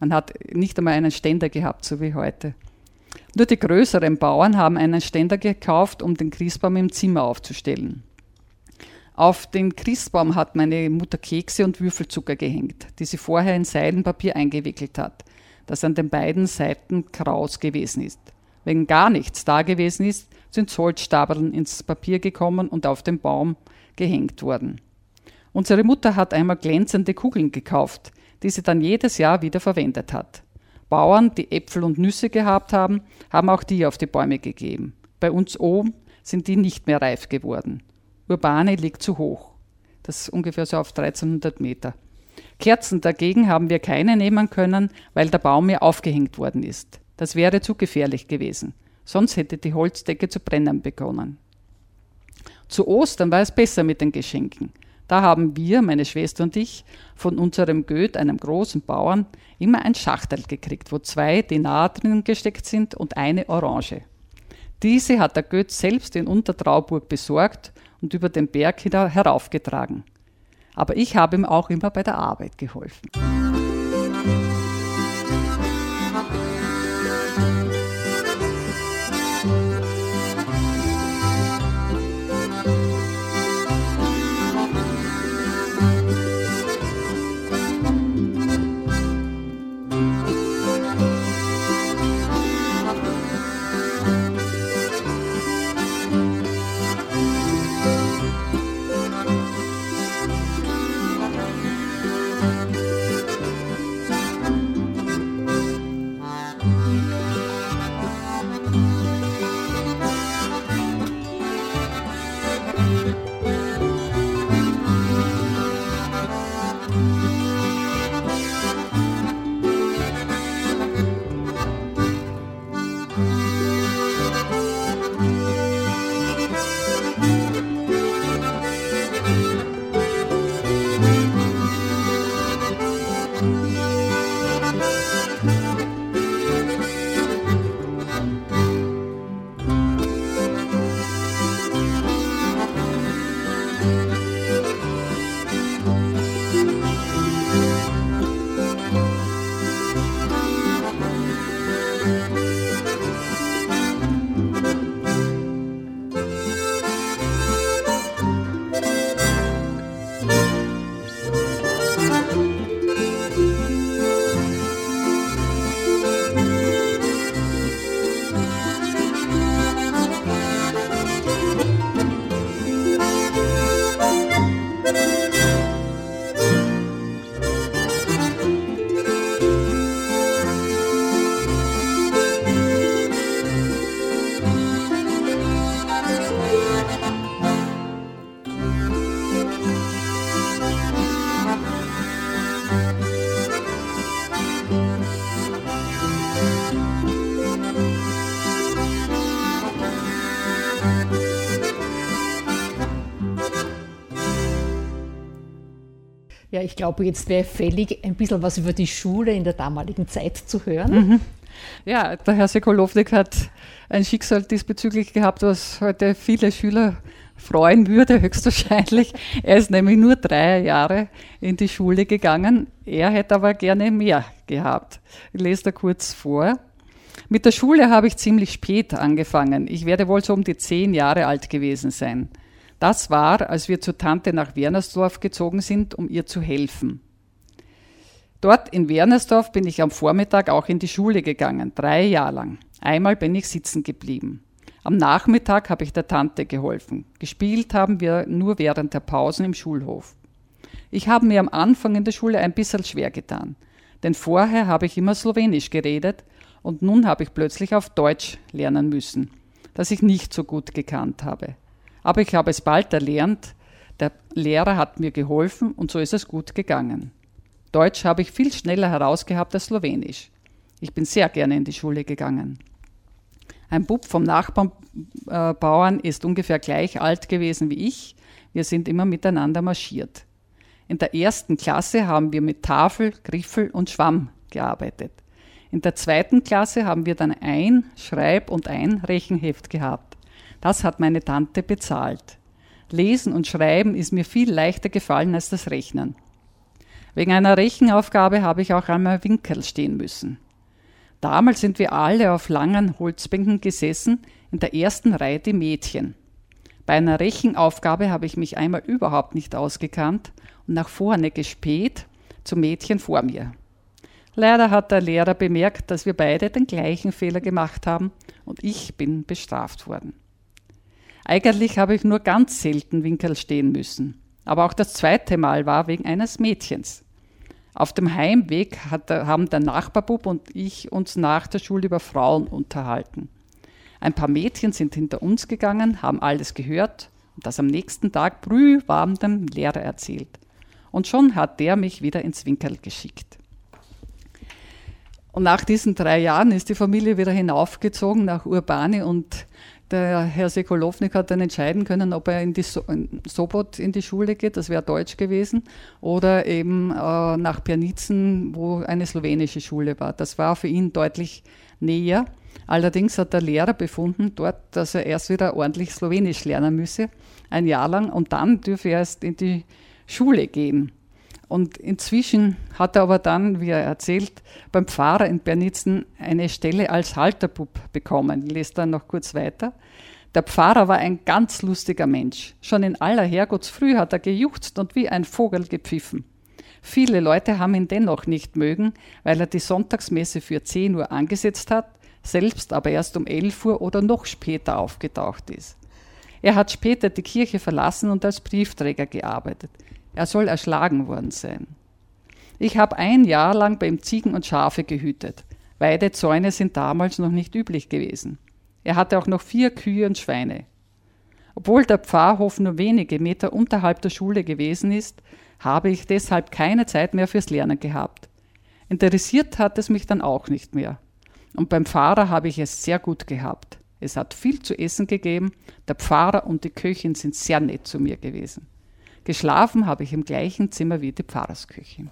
Man hat nicht einmal einen Ständer gehabt, so wie heute. Nur die größeren Bauern haben einen Ständer gekauft, um den Christbaum im Zimmer aufzustellen. Auf den Christbaum hat meine Mutter Kekse und Würfelzucker gehängt, die sie vorher in Seidenpapier eingewickelt hat, das an den beiden Seiten kraus gewesen ist. Wenn gar nichts da gewesen ist, sind Holzstapeln ins Papier gekommen und auf den Baum gehängt worden. Unsere Mutter hat einmal glänzende Kugeln gekauft, die sie dann jedes Jahr wieder verwendet hat. Bauern, die Äpfel und Nüsse gehabt haben, haben auch die auf die Bäume gegeben. Bei uns oben sind die nicht mehr reif geworden. Urbane liegt zu hoch. Das ist ungefähr so auf 1300 Meter. Kerzen dagegen haben wir keine nehmen können, weil der Baum ja aufgehängt worden ist. Das wäre zu gefährlich gewesen sonst hätte die Holzdecke zu brennen begonnen. Zu Ostern war es besser mit den Geschenken. Da haben wir, meine Schwester und ich, von unserem Goeth, einem großen Bauern, immer ein Schachtel gekriegt, wo zwei Dinar drinnen gesteckt sind und eine Orange. Diese hat der Goeth selbst in Untertrauburg besorgt und über den Berg heraufgetragen. Aber ich habe ihm auch immer bei der Arbeit geholfen. Ja, ich glaube, jetzt wäre fällig, ein bisschen was über die Schule in der damaligen Zeit zu hören. Mhm. Ja, der Herr Sekolownik hat ein Schicksal diesbezüglich gehabt, was heute viele Schüler freuen würde, höchstwahrscheinlich. Er ist nämlich nur drei Jahre in die Schule gegangen. Er hätte aber gerne mehr gehabt. Ich lese da kurz vor. Mit der Schule habe ich ziemlich spät angefangen. Ich werde wohl so um die zehn Jahre alt gewesen sein. Das war, als wir zur Tante nach Wernersdorf gezogen sind, um ihr zu helfen. Dort in Wernersdorf bin ich am Vormittag auch in die Schule gegangen, drei Jahre lang. Einmal bin ich sitzen geblieben. Am Nachmittag habe ich der Tante geholfen. Gespielt haben wir nur während der Pausen im Schulhof. Ich habe mir am Anfang in der Schule ein bisschen schwer getan, denn vorher habe ich immer Slowenisch geredet und nun habe ich plötzlich auf Deutsch lernen müssen, das ich nicht so gut gekannt habe. Aber ich habe es bald erlernt. Der Lehrer hat mir geholfen und so ist es gut gegangen. Deutsch habe ich viel schneller herausgehabt als Slowenisch. Ich bin sehr gerne in die Schule gegangen. Ein Bub vom Nachbauern ist ungefähr gleich alt gewesen wie ich. Wir sind immer miteinander marschiert. In der ersten Klasse haben wir mit Tafel, Griffel und Schwamm gearbeitet. In der zweiten Klasse haben wir dann ein Schreib- und ein Rechenheft gehabt. Das hat meine Tante bezahlt. Lesen und Schreiben ist mir viel leichter gefallen als das Rechnen. Wegen einer Rechenaufgabe habe ich auch einmal Winkel stehen müssen. Damals sind wir alle auf langen Holzbänken gesessen, in der ersten Reihe die Mädchen. Bei einer Rechenaufgabe habe ich mich einmal überhaupt nicht ausgekannt und nach vorne gespäht zum Mädchen vor mir. Leider hat der Lehrer bemerkt, dass wir beide den gleichen Fehler gemacht haben und ich bin bestraft worden. Eigentlich habe ich nur ganz selten Winkel stehen müssen. Aber auch das zweite Mal war wegen eines Mädchens. Auf dem Heimweg hat, haben der Nachbarbub und ich uns nach der Schule über Frauen unterhalten. Ein paar Mädchen sind hinter uns gegangen, haben alles gehört und das am nächsten Tag brühwarm dem Lehrer erzählt. Und schon hat der mich wieder ins Winkel geschickt. Und nach diesen drei Jahren ist die Familie wieder hinaufgezogen nach Urbani und der Herr Sekolownik hat dann entscheiden können, ob er in die so in Sobot in die Schule geht, das wäre Deutsch gewesen, oder eben äh, nach Pianitzen, wo eine slowenische Schule war. Das war für ihn deutlich näher. Allerdings hat der Lehrer befunden dort, dass er erst wieder ordentlich Slowenisch lernen müsse, ein Jahr lang, und dann dürfe er erst in die Schule gehen. Und inzwischen hat er aber dann, wie er erzählt, beim Pfarrer in Bernitzen eine Stelle als Halterbub bekommen. Ich lese dann noch kurz weiter. Der Pfarrer war ein ganz lustiger Mensch. Schon in aller Herrgottsfrüh hat er gejuchzt und wie ein Vogel gepfiffen. Viele Leute haben ihn dennoch nicht mögen, weil er die Sonntagsmesse für 10 Uhr angesetzt hat, selbst aber erst um 11 Uhr oder noch später aufgetaucht ist. Er hat später die Kirche verlassen und als Briefträger gearbeitet. Er soll erschlagen worden sein. Ich habe ein Jahr lang beim Ziegen und Schafe gehütet. Weidezäune sind damals noch nicht üblich gewesen. Er hatte auch noch vier Kühe und Schweine. Obwohl der Pfarrhof nur wenige Meter unterhalb der Schule gewesen ist, habe ich deshalb keine Zeit mehr fürs Lernen gehabt. Interessiert hat es mich dann auch nicht mehr. Und beim Pfarrer habe ich es sehr gut gehabt. Es hat viel zu essen gegeben, der Pfarrer und die Köchin sind sehr nett zu mir gewesen. Geschlafen habe ich im gleichen Zimmer wie die Pfarrersküche.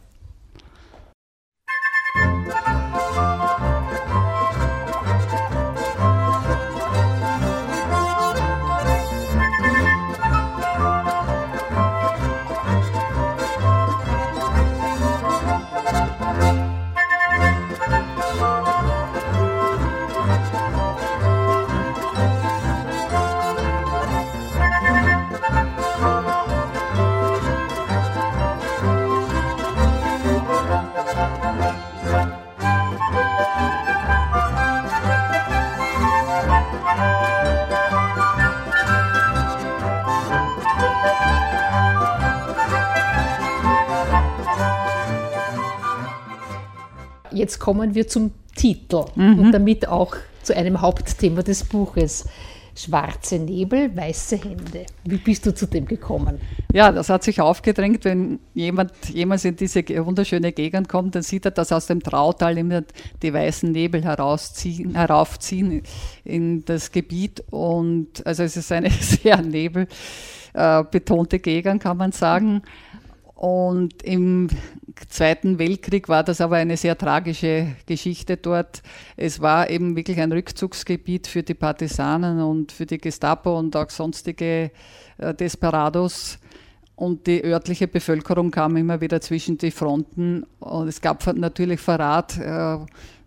Jetzt kommen wir zum Titel mhm. und damit auch zu einem Hauptthema des Buches. Schwarze Nebel, weiße Hände. Wie bist du zu dem gekommen? Ja, das hat sich aufgedrängt, wenn jemand jemals in diese wunderschöne Gegend kommt, dann sieht er, dass aus dem Trautal immer die weißen Nebel herausziehen, heraufziehen in das Gebiet. Und also es ist eine sehr nebelbetonte Gegend, kann man sagen. Und im Zweiten Weltkrieg war das aber eine sehr tragische Geschichte dort. Es war eben wirklich ein Rückzugsgebiet für die Partisanen und für die Gestapo und auch sonstige äh, Desperados. Und die örtliche Bevölkerung kam immer wieder zwischen die Fronten. Und es gab natürlich Verrat, äh,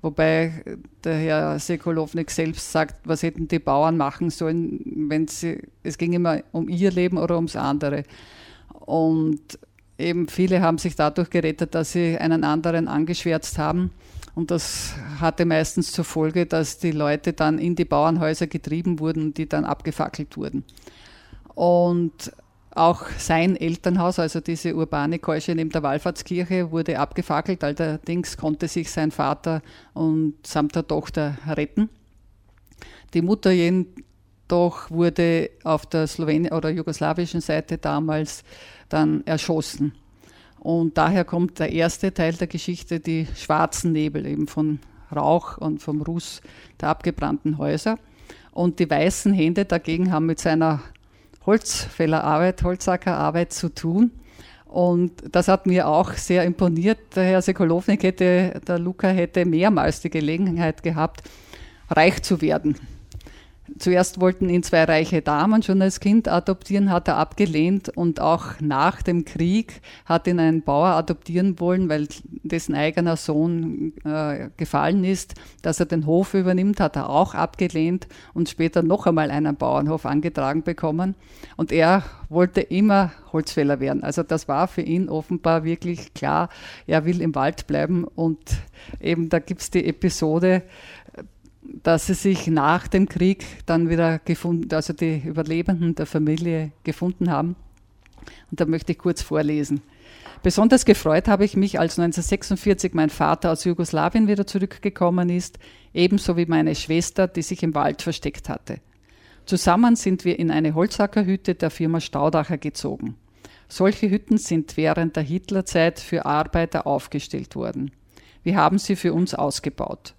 wobei der Herr Sekolownik selbst sagt, was hätten die Bauern machen sollen, wenn sie, es ging immer um ihr Leben oder ums andere. Und eben viele haben sich dadurch gerettet, dass sie einen anderen angeschwärzt haben. Und das hatte meistens zur Folge, dass die Leute dann in die Bauernhäuser getrieben wurden, die dann abgefackelt wurden. Und auch sein Elternhaus, also diese urbane Keusche neben der Wallfahrtskirche, wurde abgefackelt. Allerdings konnte sich sein Vater und samt der Tochter retten. Die Mutter jedoch wurde auf der slowenischen oder jugoslawischen Seite damals dann erschossen. Und daher kommt der erste Teil der Geschichte, die schwarzen Nebel, eben von Rauch und vom Ruß der abgebrannten Häuser. Und die weißen Hände dagegen haben mit seiner Holzfällerarbeit, Holzhackerarbeit zu tun. Und das hat mir auch sehr imponiert. Der Herr Sekolownik hätte, der Luca hätte mehrmals die Gelegenheit gehabt, reich zu werden. Zuerst wollten ihn zwei reiche Damen schon als Kind adoptieren, hat er abgelehnt und auch nach dem Krieg hat ihn ein Bauer adoptieren wollen, weil dessen eigener Sohn äh, gefallen ist, dass er den Hof übernimmt, hat er auch abgelehnt und später noch einmal einen Bauernhof angetragen bekommen. Und er wollte immer Holzfäller werden. Also das war für ihn offenbar wirklich klar, er will im Wald bleiben und eben da gibt es die Episode, dass sie sich nach dem Krieg dann wieder gefunden, also die Überlebenden der Familie gefunden haben. Und da möchte ich kurz vorlesen. Besonders gefreut habe ich mich, als 1946 mein Vater aus Jugoslawien wieder zurückgekommen ist, ebenso wie meine Schwester, die sich im Wald versteckt hatte. Zusammen sind wir in eine Holzhackerhütte der Firma Staudacher gezogen. Solche Hütten sind während der Hitlerzeit für Arbeiter aufgestellt worden. Wir haben sie für uns ausgebaut.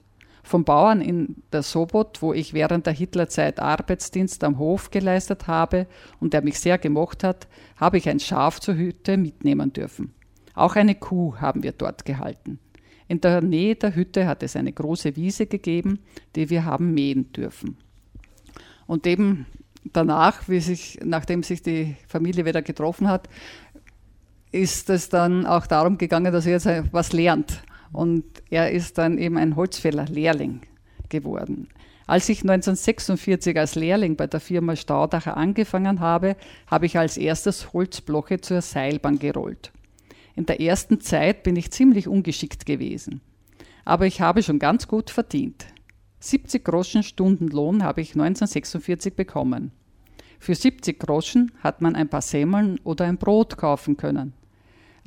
Vom Bauern in der Sobot, wo ich während der Hitlerzeit Arbeitsdienst am Hof geleistet habe und der mich sehr gemocht hat, habe ich ein Schaf zur Hütte mitnehmen dürfen. Auch eine Kuh haben wir dort gehalten. In der Nähe der Hütte hat es eine große Wiese gegeben, die wir haben mähen dürfen. Und eben danach, sich, nachdem sich die Familie wieder getroffen hat, ist es dann auch darum gegangen, dass er jetzt was lernt. Und er ist dann eben ein Holzfäller-Lehrling geworden. Als ich 1946 als Lehrling bei der Firma Staudacher angefangen habe, habe ich als erstes Holzbloche zur Seilbahn gerollt. In der ersten Zeit bin ich ziemlich ungeschickt gewesen. Aber ich habe schon ganz gut verdient. 70 Groschen Stundenlohn habe ich 1946 bekommen. Für 70 Groschen hat man ein paar Semmeln oder ein Brot kaufen können.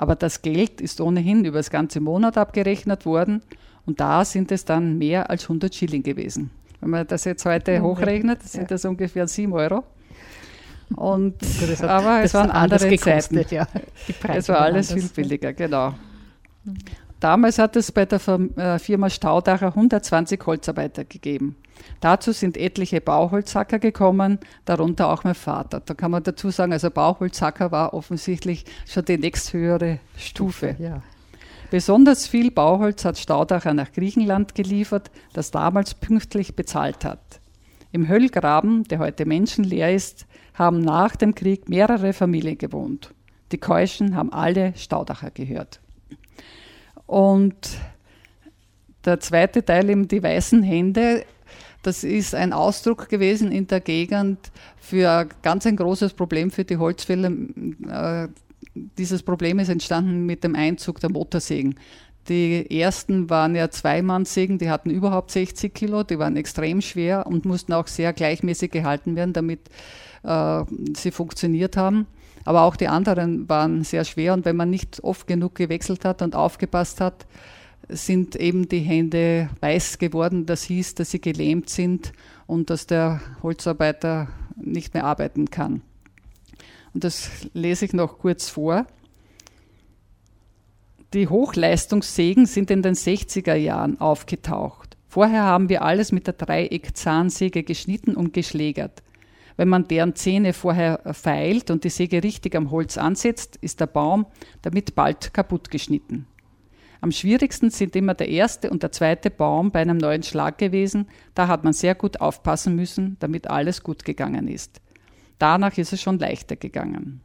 Aber das Geld ist ohnehin über das ganze Monat abgerechnet worden und da sind es dann mehr als 100 Schilling gewesen. Wenn man das jetzt heute hochrechnet, sind ja. das ungefähr 7 Euro. Und, hat, aber es waren andere gekostet, Zeiten. Ja. Es war alles viel billiger, genau. Damals hat es bei der äh, Firma Staudacher 120 Holzarbeiter gegeben. Dazu sind etliche Bauholzhacker gekommen, darunter auch mein Vater. Da kann man dazu sagen, also Bauholzhacker war offensichtlich schon die nächsthöhere Stufe. Ja. Besonders viel Bauholz hat Staudacher nach Griechenland geliefert, das damals pünktlich bezahlt hat. Im Höllgraben, der heute menschenleer ist, haben nach dem Krieg mehrere Familien gewohnt. Die Keuschen haben alle Staudacher gehört. Und der zweite Teil, eben die weißen Hände, das ist ein Ausdruck gewesen in der Gegend für ganz ein großes Problem für die Holzfäller. Äh, dieses Problem ist entstanden mit dem Einzug der Motorsägen. Die ersten waren ja Zweimannsägen, die hatten überhaupt 60 Kilo, die waren extrem schwer und mussten auch sehr gleichmäßig gehalten werden, damit äh, sie funktioniert haben. Aber auch die anderen waren sehr schwer und wenn man nicht oft genug gewechselt hat und aufgepasst hat, sind eben die Hände weiß geworden. Das hieß, dass sie gelähmt sind und dass der Holzarbeiter nicht mehr arbeiten kann. Und das lese ich noch kurz vor. Die Hochleistungssägen sind in den 60er Jahren aufgetaucht. Vorher haben wir alles mit der Dreieckzahnsäge geschnitten und geschlägert. Wenn man deren Zähne vorher feilt und die Säge richtig am Holz ansetzt, ist der Baum damit bald kaputt geschnitten. Am schwierigsten sind immer der erste und der zweite Baum bei einem neuen Schlag gewesen. Da hat man sehr gut aufpassen müssen, damit alles gut gegangen ist. Danach ist es schon leichter gegangen.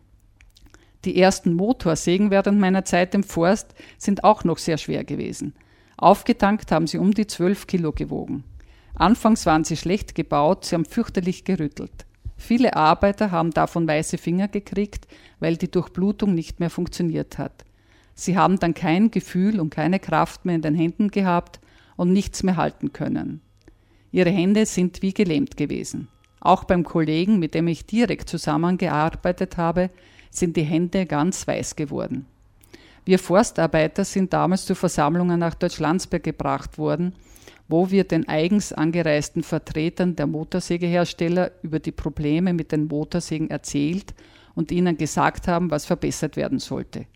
Die ersten Motorsägen während meiner Zeit im Forst sind auch noch sehr schwer gewesen. Aufgetankt haben sie um die 12 Kilo gewogen. Anfangs waren sie schlecht gebaut, sie haben fürchterlich gerüttelt. Viele Arbeiter haben davon weiße Finger gekriegt, weil die Durchblutung nicht mehr funktioniert hat. Sie haben dann kein Gefühl und keine Kraft mehr in den Händen gehabt und nichts mehr halten können. Ihre Hände sind wie gelähmt gewesen. Auch beim Kollegen, mit dem ich direkt zusammengearbeitet habe, sind die Hände ganz weiß geworden. Wir Forstarbeiter sind damals zu Versammlungen nach Deutschlandsberg gebracht worden, wo wir den eigens angereisten Vertretern der Motorsägehersteller über die Probleme mit den Motorsägen erzählt und ihnen gesagt haben, was verbessert werden sollte.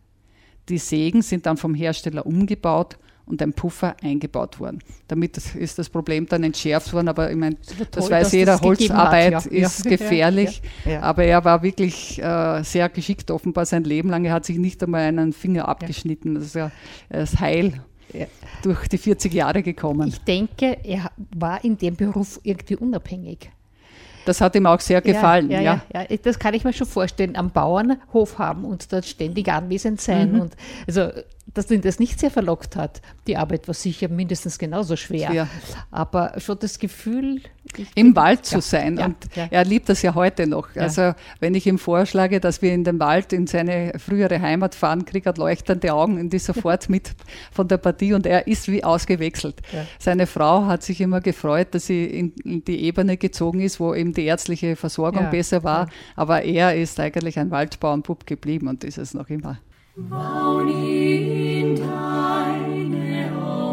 Die Sägen sind dann vom Hersteller umgebaut und ein Puffer eingebaut worden. Damit ist das Problem dann entschärft worden, aber ich meine, das, das weiß jeder, Holzarbeit hat, ja. ist ja. gefährlich, ja. aber er war wirklich äh, sehr geschickt, offenbar sein Leben lang. Er hat sich nicht einmal einen Finger abgeschnitten. Das ist ja das Heil durch die 40 Jahre gekommen. Ich denke, er war in dem Beruf irgendwie unabhängig. Das hat ihm auch sehr gefallen. Ja, ja, ja. ja, das kann ich mir schon vorstellen. Am Bauernhof haben und dort ständig anwesend sein. Mhm. Und also dass ihn das nicht sehr verlockt hat. Die Arbeit war sicher mindestens genauso schwer. schwer. Aber schon das Gefühl. Im Wald zu ja, sein. Ja, und ja. er liebt das ja heute noch. Also, wenn ich ihm vorschlage, dass wir in den Wald in seine frühere Heimat fahren, kriegt er leuchtende Augen und ist sofort mit von der Partie und er ist wie ausgewechselt. Seine Frau hat sich immer gefreut, dass sie in, in, die Ebene gezogen ist, wo eben die ärztliche Versorgung besser war. Aber er ist eigentlich ein Waldbauernbub geblieben und ist es noch immer. Woun in deine Augen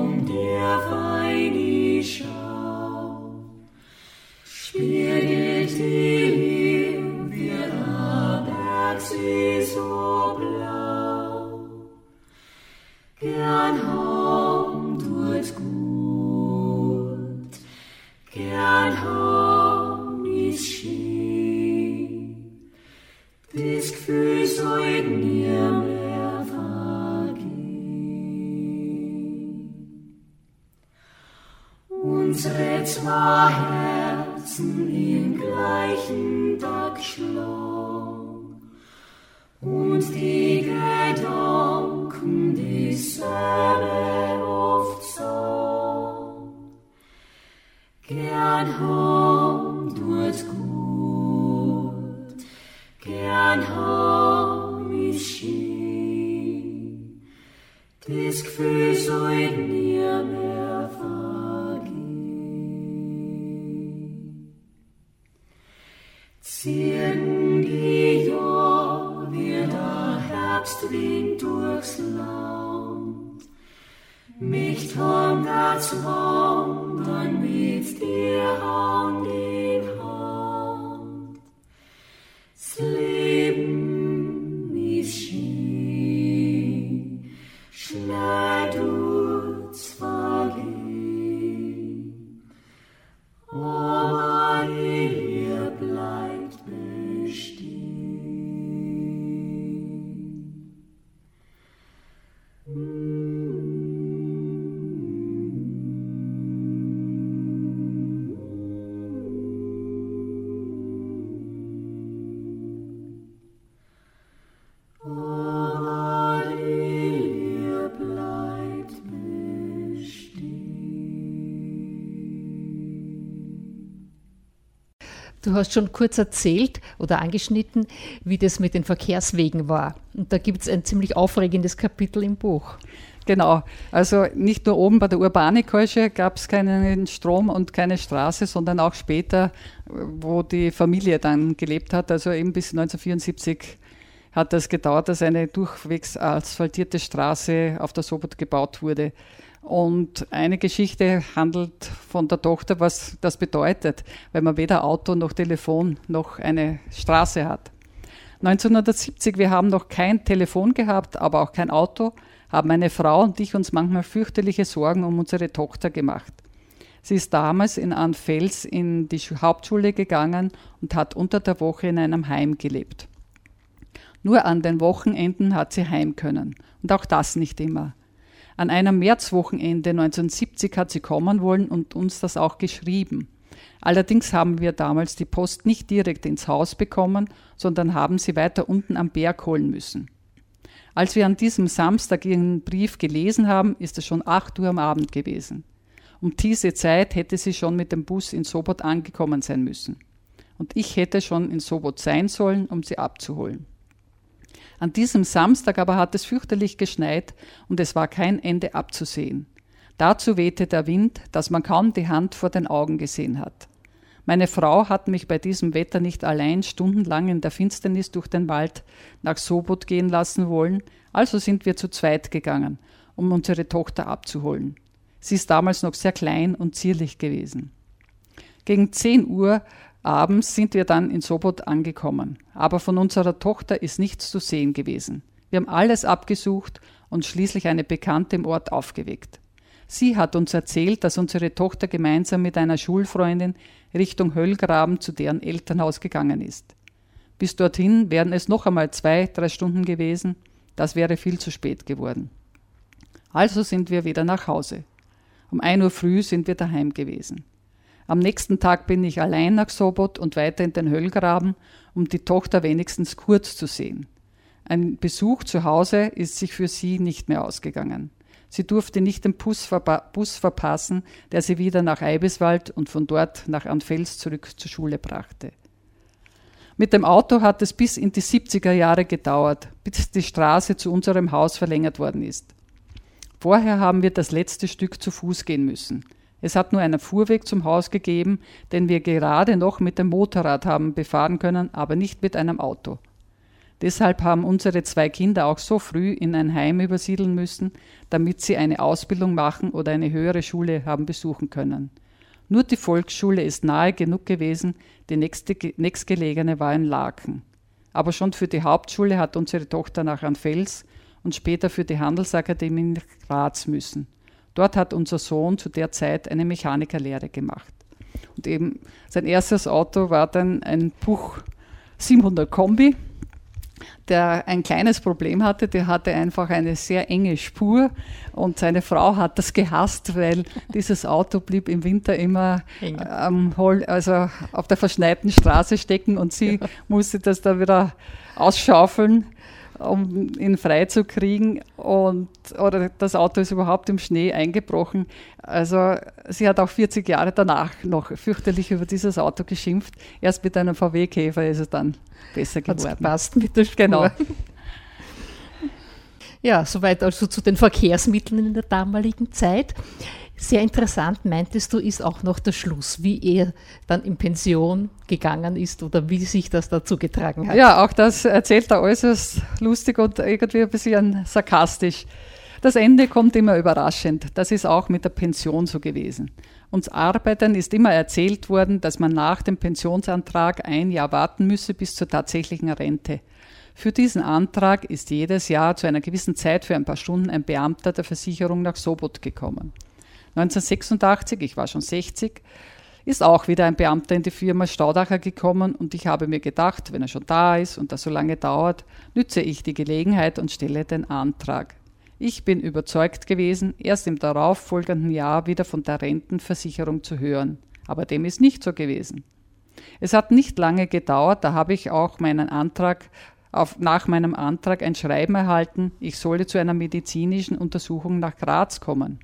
unsere zwei Herzen im gleichen Tag schlagen und die Gedanken dieselbe oft so. Gern hom tut's gut, gern hom ist schön, das Gefühl soll nie hast schon kurz erzählt oder angeschnitten, wie das mit den Verkehrswegen war. Und da gibt es ein ziemlich aufregendes Kapitel im Buch. Genau, also nicht nur oben bei der Urbanikirche gab es keinen Strom und keine Straße, sondern auch später, wo die Familie dann gelebt hat, also eben bis 1974 hat das gedauert, dass eine durchwegs asphaltierte Straße auf der Sobot gebaut wurde. Und eine Geschichte handelt von der Tochter, was das bedeutet, weil man weder Auto noch Telefon noch eine Straße hat. 1970, wir haben noch kein Telefon gehabt, aber auch kein Auto, haben meine Frau und ich uns manchmal fürchterliche Sorgen um unsere Tochter gemacht. Sie ist damals in Anfels in die Hauptschule gegangen und hat unter der Woche in einem Heim gelebt. Nur an den Wochenenden hat sie heim können. Und auch das nicht immer. An einem Märzwochenende 1970 hat sie kommen wollen und uns das auch geschrieben. Allerdings haben wir damals die Post nicht direkt ins Haus bekommen, sondern haben sie weiter unten am Berg holen müssen. Als wir an diesem Samstag ihren Brief gelesen haben, ist es schon 8 Uhr am Abend gewesen. Um diese Zeit hätte sie schon mit dem Bus in Sobot angekommen sein müssen. Und ich hätte schon in Sobot sein sollen, um sie abzuholen. An diesem Samstag aber hat es fürchterlich geschneit und es war kein Ende abzusehen. Dazu wehte der Wind, dass man kaum die Hand vor den Augen gesehen hat. Meine Frau hat mich bei diesem Wetter nicht allein stundenlang in der Finsternis durch den Wald nach Sobot gehen lassen wollen, also sind wir zu zweit gegangen, um unsere Tochter abzuholen. Sie ist damals noch sehr klein und zierlich gewesen. Gegen 10 Uhr Abends sind wir dann in Sobot angekommen, aber von unserer Tochter ist nichts zu sehen gewesen. Wir haben alles abgesucht und schließlich eine Bekannte im Ort aufgeweckt. Sie hat uns erzählt, dass unsere Tochter gemeinsam mit einer Schulfreundin Richtung Höllgraben zu deren Elternhaus gegangen ist. Bis dorthin wären es noch einmal zwei, drei Stunden gewesen, das wäre viel zu spät geworden. Also sind wir wieder nach Hause. Um ein Uhr früh sind wir daheim gewesen. Am nächsten Tag bin ich allein nach Sobot und weiter in den Höllgraben, um die Tochter wenigstens kurz zu sehen. Ein Besuch zu Hause ist sich für sie nicht mehr ausgegangen. Sie durfte nicht den Bus, verpa Bus verpassen, der sie wieder nach Eibiswald und von dort nach Anfels zurück zur Schule brachte. Mit dem Auto hat es bis in die 70er Jahre gedauert, bis die Straße zu unserem Haus verlängert worden ist. Vorher haben wir das letzte Stück zu Fuß gehen müssen. Es hat nur einen Fuhrweg zum Haus gegeben, den wir gerade noch mit dem Motorrad haben befahren können, aber nicht mit einem Auto. Deshalb haben unsere zwei Kinder auch so früh in ein Heim übersiedeln müssen, damit sie eine Ausbildung machen oder eine höhere Schule haben besuchen können. Nur die Volksschule ist nahe genug gewesen, die nächste, nächstgelegene war in Laken. Aber schon für die Hauptschule hat unsere Tochter nach Anfels und später für die Handelsakademie nach Graz müssen. Dort hat unser Sohn zu der Zeit eine Mechanikerlehre gemacht. Und eben sein erstes Auto war dann ein Buch 700 Kombi, der ein kleines Problem hatte. Der hatte einfach eine sehr enge Spur und seine Frau hat das gehasst, weil dieses Auto blieb im Winter immer ähm, also auf der verschneiten Straße stecken und sie ja. musste das da wieder ausschaufeln um ihn frei zu kriegen. Und, oder das Auto ist überhaupt im Schnee eingebrochen. Also sie hat auch 40 Jahre danach noch fürchterlich über dieses Auto geschimpft. Erst mit einem VW-Käfer ist es dann besser geworden. Hat's gepasst mit der Spur. Genau. Ja, soweit also zu den Verkehrsmitteln in der damaligen Zeit. Sehr interessant, meintest du, ist auch noch der Schluss, wie er dann in Pension gegangen ist oder wie sich das dazu getragen hat. Ja, auch das erzählt er äußerst lustig und irgendwie ein bisschen sarkastisch. Das Ende kommt immer überraschend. Das ist auch mit der Pension so gewesen. Uns Arbeitern ist immer erzählt worden, dass man nach dem Pensionsantrag ein Jahr warten müsse bis zur tatsächlichen Rente. Für diesen Antrag ist jedes Jahr zu einer gewissen Zeit für ein paar Stunden ein Beamter der Versicherung nach Sobot gekommen. 1986, ich war schon 60, ist auch wieder ein Beamter in die Firma Staudacher gekommen und ich habe mir gedacht, wenn er schon da ist und das so lange dauert, nütze ich die Gelegenheit und stelle den Antrag. Ich bin überzeugt gewesen, erst im darauffolgenden Jahr wieder von der Rentenversicherung zu hören. Aber dem ist nicht so gewesen. Es hat nicht lange gedauert, da habe ich auch meinen Antrag auf, nach meinem Antrag ein Schreiben erhalten, ich solle zu einer medizinischen Untersuchung nach Graz kommen.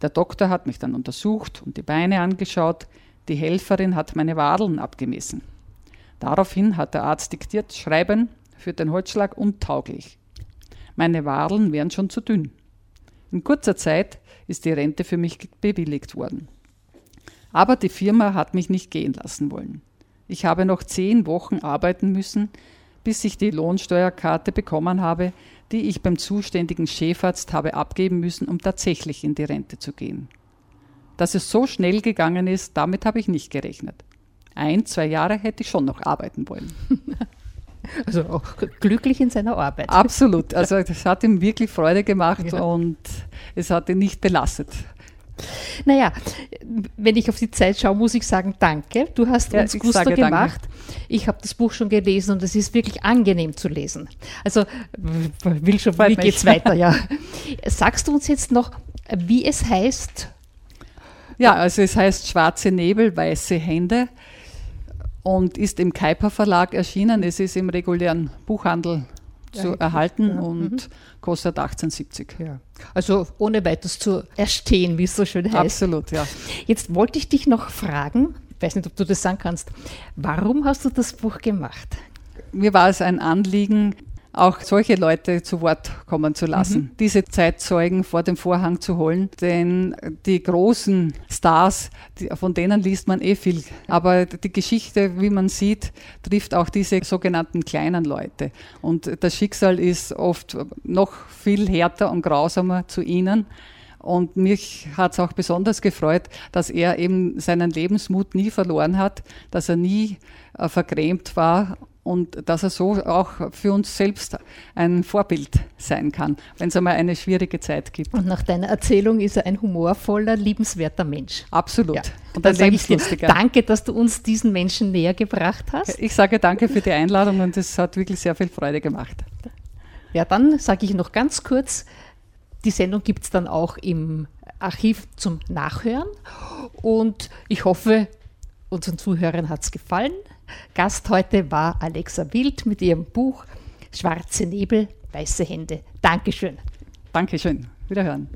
Der Doktor hat mich dann untersucht und die Beine angeschaut. Die Helferin hat meine Wadeln abgemessen. Daraufhin hat der Arzt diktiert, schreiben für den Holzschlag untauglich. Meine Wadeln wären schon zu dünn. In kurzer Zeit ist die Rente für mich bewilligt worden. Aber die Firma hat mich nicht gehen lassen wollen. Ich habe noch zehn Wochen arbeiten müssen, bis ich die Lohnsteuerkarte bekommen habe, die ich beim zuständigen Chefarzt habe abgeben müssen, um tatsächlich in die Rente zu gehen. Dass es so schnell gegangen ist, damit habe ich nicht gerechnet. Ein, zwei Jahre hätte ich schon noch arbeiten wollen. Also auch glücklich in seiner Arbeit. Absolut. Also es hat ihm wirklich Freude gemacht ja. und es hat ihn nicht belastet. Naja, wenn ich auf die Zeit schaue, muss ich sagen, danke. Du hast ja, uns Gusto gemacht. Danke. Ich habe das Buch schon gelesen und es ist wirklich angenehm zu lesen. Also will schon, Freut wie geht es weiter? Ja. Sagst du uns jetzt noch, wie es heißt? Ja, also es heißt Schwarze Nebel, weiße Hände und ist im Kuiper Verlag erschienen. Es ist im regulären Buchhandel zu erhalten ja. und mhm. kostet 1870. Ja. Also ohne weiteres zu erstehen, wie es so schön heißt. Absolut, ja. Jetzt wollte ich dich noch fragen, ich weiß nicht, ob du das sagen kannst, warum hast du das Buch gemacht? Mir war es ein Anliegen, auch solche Leute zu Wort kommen zu lassen, mhm. diese Zeitzeugen vor dem Vorhang zu holen, denn die großen Stars, die, von denen liest man eh viel, aber die Geschichte, wie man sieht, trifft auch diese sogenannten kleinen Leute und das Schicksal ist oft noch viel härter und grausamer zu ihnen. Und mich hat es auch besonders gefreut, dass er eben seinen Lebensmut nie verloren hat, dass er nie äh, vergrämt war und dass er so auch für uns selbst ein Vorbild sein kann, wenn es einmal eine schwierige Zeit gibt. Und nach deiner Erzählung ist er ein humorvoller, liebenswerter Mensch. Absolut. Ja. Und ich dir, danke, dass du uns diesen Menschen näher gebracht hast. Ich sage danke für die Einladung und es hat wirklich sehr viel Freude gemacht. Ja, dann sage ich noch ganz kurz, die Sendung gibt es dann auch im Archiv zum Nachhören und ich hoffe, unseren Zuhörern hat es gefallen. Gast heute war Alexa Wild mit ihrem Buch Schwarze Nebel, weiße Hände. Dankeschön. Dankeschön. Wiederhören.